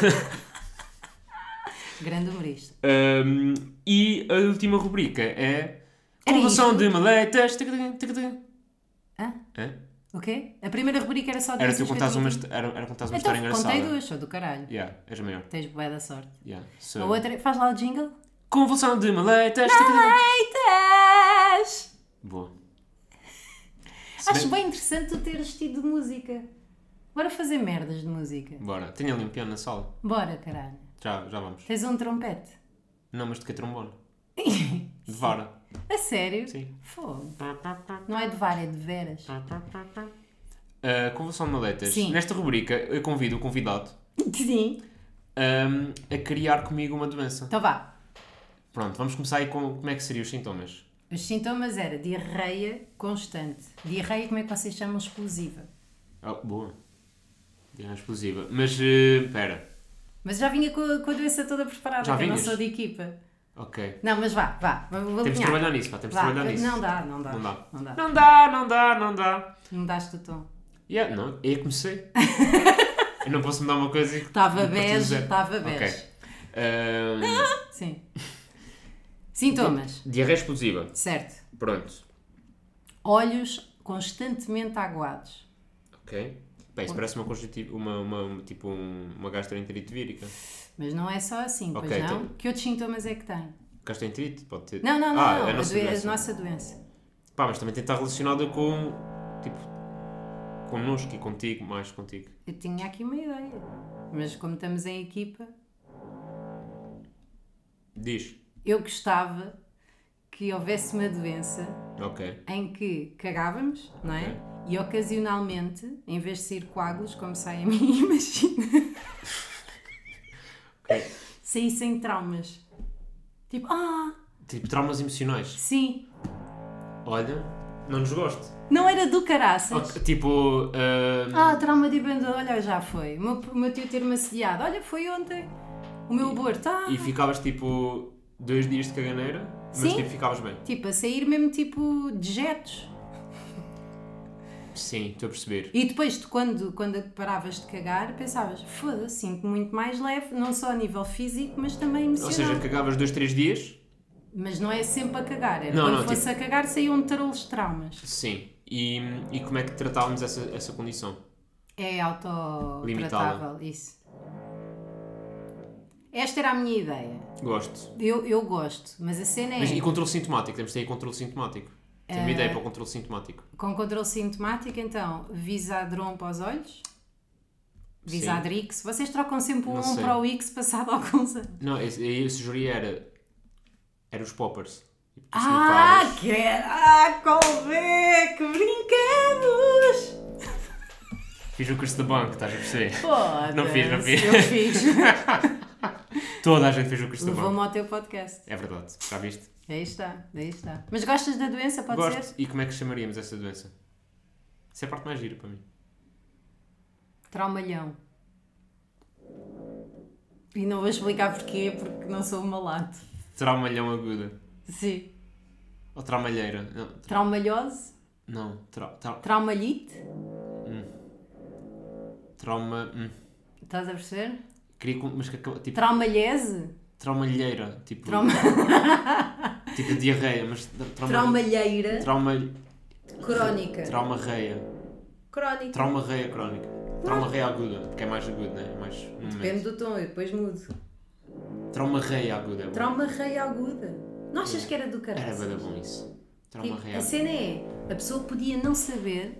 Grande humorista. Um, e a última rubrica é. Isto? de maletas. Hã? Hã? O quê? A primeira rubrica era só Era tu contares uma, era, era contares uma Então, história engraçada. contei duas, sou do caralho. Yeah, és a maior. Tens bué da sorte. Yeah. A So, outra, faz lá o jingle. Convulsão de maletas. tacadã. Eitas! Boa. Se Acho bem- interessante tu teres tido música. Bora fazer merdas de música. Bora, tenho ali um piano na sala. Bora, caralho. Já, já vamos. Tens um trompete. Não, mas de que trombone? [laughs] De vara. A sério? Sim. Fogo. Não é de VAR, é de veras. Uh, convulsão de maletas. Sim. Nesta rubrica, eu convido o convidado [laughs] Sim. um, a criar comigo uma doença. Então vá. Pronto, vamos começar aí com como é que seriam os sintomas. Os sintomas era diarreia constante. Diarreia, como é que vocês chamam? Explosiva. Oh, boa. Diarreia explosiva. Mas, uh, pera. Mas já vinha com a, com a doença toda preparada, Já que eu não vinhas? sou de equipa. Ok. Não, mas vá, vá. Vou Temos de trabalhar nisso, pá. Temos de trabalhar nisso. Não dá, não dá. Não dá. Não dá. Não dá, não dá, não dá. Não daste o tom. Yeah, não, eu comecei. [laughs] eu não posso mudar uma coisa que. Estava bege, estava Ok. bege. Um, Sim. Sintomas. diarreia explosiva. Certo. Pronto. Olhos constantemente aguados. Ok. Bem, isso parece uma conjuntiva, uma, uma, tipo um- uma gastroenterite vírica. Mas não é só assim, pois Ok, não? então- Que outros sintomas é que tem? Gastroenterite pode ter. Não, não, não. Ah, não. é a nossa doen- doença. nossa doença. Pá, mas também tem que estar relacionada com. Tipo. connosco e contigo, mais contigo. Eu tinha aqui uma ideia. Mas como estamos em equipa, Diz. Eu gostava que houvesse uma doença Ok. em que cagávamos, não é? E ocasionalmente, em vez de sair coágulos, como sai a mim, [laughs] imagina, Ok. saíssem traumas. Tipo, ah, Tipo, traumas emocionais. sim, Olha, não nos gosto. não era do caraças. Ok, Tipo. ah, Ah, trauma de abandono, olha, já foi. O meu, meu tio ter-me assediado, olha, foi ontem. O meu aborto, ah, E ficavas tipo. Dois dias de caganeira, mas Sim. tipo ficavas bem. tipo, a sair mesmo tipo dejetos. Sim, estou a perceber. E depois, tu, quando, quando paravas de cagar, pensavas, foda-se, sinto muito mais leve, não só a nível físico, mas também Ou emocional. seja, cagavas dois, três dias. Mas não é sempre a cagar, era Não, quando não, fosse tipo- a cagar saíam tarolos traumas. Sim. E, e como é que tratávamos essa, essa condição? É autotratável, Limitada. isso. Esta era a minha ideia. Gosto. Eu, eu gosto, mas a cena é Mas e controle sintomático? Temos de ter controle sintomático. Eh, uma ideia para o controle sintomático. com controle sintomático, então, Visadron para os olhos, Visadrix. Vocês trocam sempre o Não 1 sei. para o X passado [laughs] alguns anos. Não, esse, eu sugeria era. Era os poppers. Tipo, Ah, snifavas. que ah, callback! Brincamos! Fiz o curso da banco, estás a perceber? Foda-se, Não fiz, não fiz. Eu fiz. [laughs] [laughs] Toda a gente fez o da Levou-me ao teu podcast. É verdade, já viste? Aí está, aí está. Mas gostas da doença, pode Gosto. ser? E como é que chamaríamos essa doença? Isso é a parte mais gira para mim. Traumalhão. E não vou explicar porquê, porque não sou uma lata. Traumalhão aguda. Sim. Ou traumalheira. Não, tra- Traumalhose? não trau- trau- Traumalhite? trauma. hum. Estás a perceber? Queria. Mas que acaba- tipo. Traumalhese? Traumalheira. Tipo. Trauma... [laughs] Tipo diarreia, mas. Trauma. Traumalheira Trauma. crónica. Trauma reia. Crónica. Trauma reia crónica. Trauma reia aguda, porque é mais agudo, né? É mais Depende do tom, eu depois mudo. Trauma reia aguda. é bom. Trauma reia aguda. Não achas que era do Era caralho? bem bom isso. Trauma Tipo, reia a aguda. cena é, a pessoa podia não saber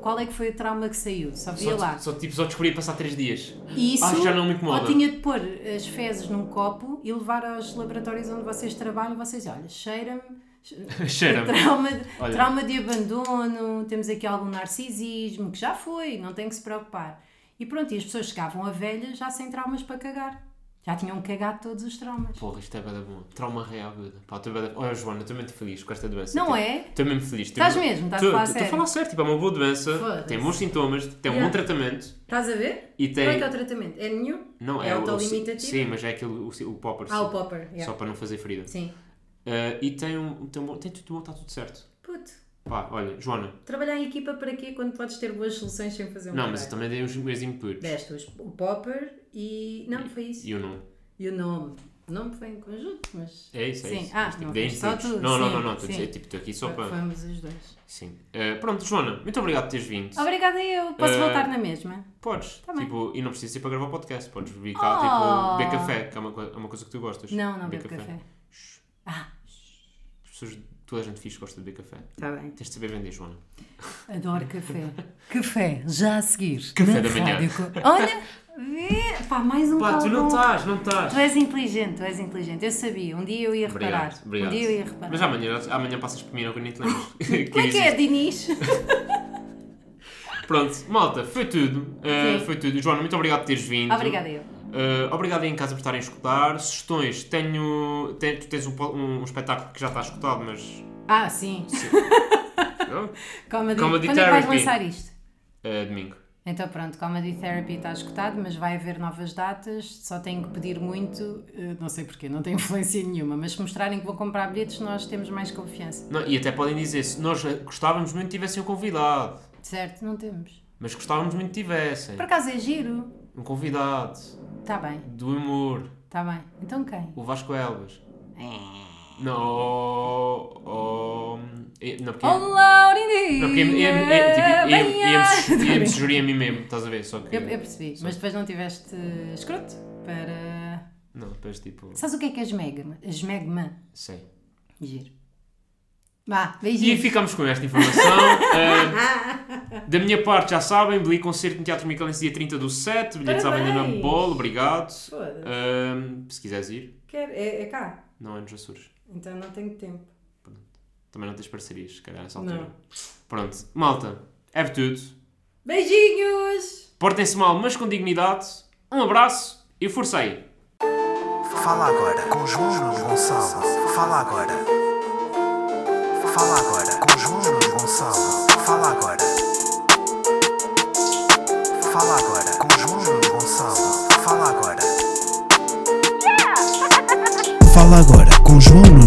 qual é que foi o trauma que saiu? Só via Só, lá. só, tipo, só descobri passar 3 dias. Isso, Ah, já não me incomoda. ou tinha de pôr as fezes num copo e levar aos laboratórios onde vocês trabalham. Vocês, olha, cheira-me. [laughs] Cheira-me. Trauma, Olha. trauma de abandono, temos aqui algum narcisismo, que já foi, não tem que se preocupar. E pronto, e as pessoas chegavam a velhas já sem traumas para cagar. Já tinham cagado todos os traumas. Porra, isto é bada bom. Trauma real, aguda. Pá, estou bada... Olha, Joana, estou muito feliz com esta doença. Não Tipo, é? Estou mesmo feliz. Estás Tipo, mesmo? Estás a falar estou a sério? falar sério. Tipo, é uma boa doença, tem bons sintomas, tem um bom tratamento Estás a ver? e tem... Qual é que é o tratamento? É nenhum? Não, é é, autolimitativo? Sim, mas é aquele, o, o popper. Ah, o popper. Só para não fazer ferida. Sim. Ah, e tem, um, tem, bom- tem tudo bom, está tudo certo. Puto, Pá, olha, Joana. trabalhar em equipa para quê quando podes ter boas soluções sem fazer um não, mas eu também dei os meus inputs. Deste o popper e... Não, foi isso. E o não. E o nome. O nome foi em conjunto, mas... É isso, é Sim. isso. Ah, tipo, não só tu, Não, não, não, não. Estou a dizer, tipo, estou aqui só para. Fomos os dois. Sim. Ah, pronto, Joana, muito obrigado por teres vindo. Obrigada eu. Posso Eh, voltar na mesma? Podes. Tá tipo, e não precisa ser para gravar o podcast. Podes vir cá, Oh. tipo, beber café, que é uma, é uma coisa que tu gostas. Não, não bebo café. Ah, As pessoas, toda a gente fixe gosta de beber café. está bem. Tens de saber vender, Joana. Adoro café. café, já a seguir. Café da manhã. Rádio Olha, [laughs] vê. Pá, mais um Pá, tu não estás, não estás. Tu és inteligente, tu és inteligente. Eu sabia, um dia eu ia reparar. Obrigado, obrigado. Um dia eu ia reparar. Mas amanhã, amanhã passas por mim, nem te lembro. [laughs] Como é que é, Dinis? [laughs] Pronto, malta, foi tudo. Uh, Sim. foi tudo. Joana, muito obrigado por teres vindo. Obrigada eu. Uh, obrigado aí em casa por estarem a escutar. Sugestões, tenho. ten- tu tens um, um- um espetáculo que já está escutado, mas. Ah, sim. [laughs] Não? Comedy. Comedy Quando é que vais lançar isto? Uh, domingo. Então pronto, Comedy Therapy está escutado, mas vai haver novas datas. Só tenho que pedir muito, eh, não sei porquê, não tem [laughs] influência nenhuma, mas se mostrarem que vão comprar bilhetes, nós temos mais confiança. Não, e até podem dizer, se nós gostávamos muito que tivessem um convidado. Certo? Não temos. Mas gostávamos muito que tivessem. Por acaso é giro? Um convidado. Está bem, Do humor. está bem. Então quem? O Vasco Elvas. Não, oh, oh, não, porque, Olá, não, porque ia, ia, ia, tipo, [laughs] sugerir a mim mesmo, estás a ver? Só que. Eu, eu percebi, mas depois não tiveste escroto para. Não, depois tipo. Sabes o que é que é esmegma? Esmegma. Sei. Giro. Vá, E beijinhos. ficamos com esta informação. Ah, [laughs] da minha parte, já sabem, Beli concerto no Teatro Micalense dia 30 do 7. Bilhetes à venda na bola, obrigado. Foda-se. Ah, se quiseres ir, Quer, é, é cá. não é nos Açores. Então não tenho tempo. Também não tens parcerias, se calhar, nessa altura. Não. Pronto, malta, é tudo. Beijinhos! Portem-se mal, mas com dignidade. Um abraço e força aí. Fala agora com João Nuno Gonçalo. Fala agora. Fala agora com João Nuno Gonçalo. Fala agora. Fala agora com João Nuno Gonçalo. Fala agora. [laughs] Fala agora com João Nuno.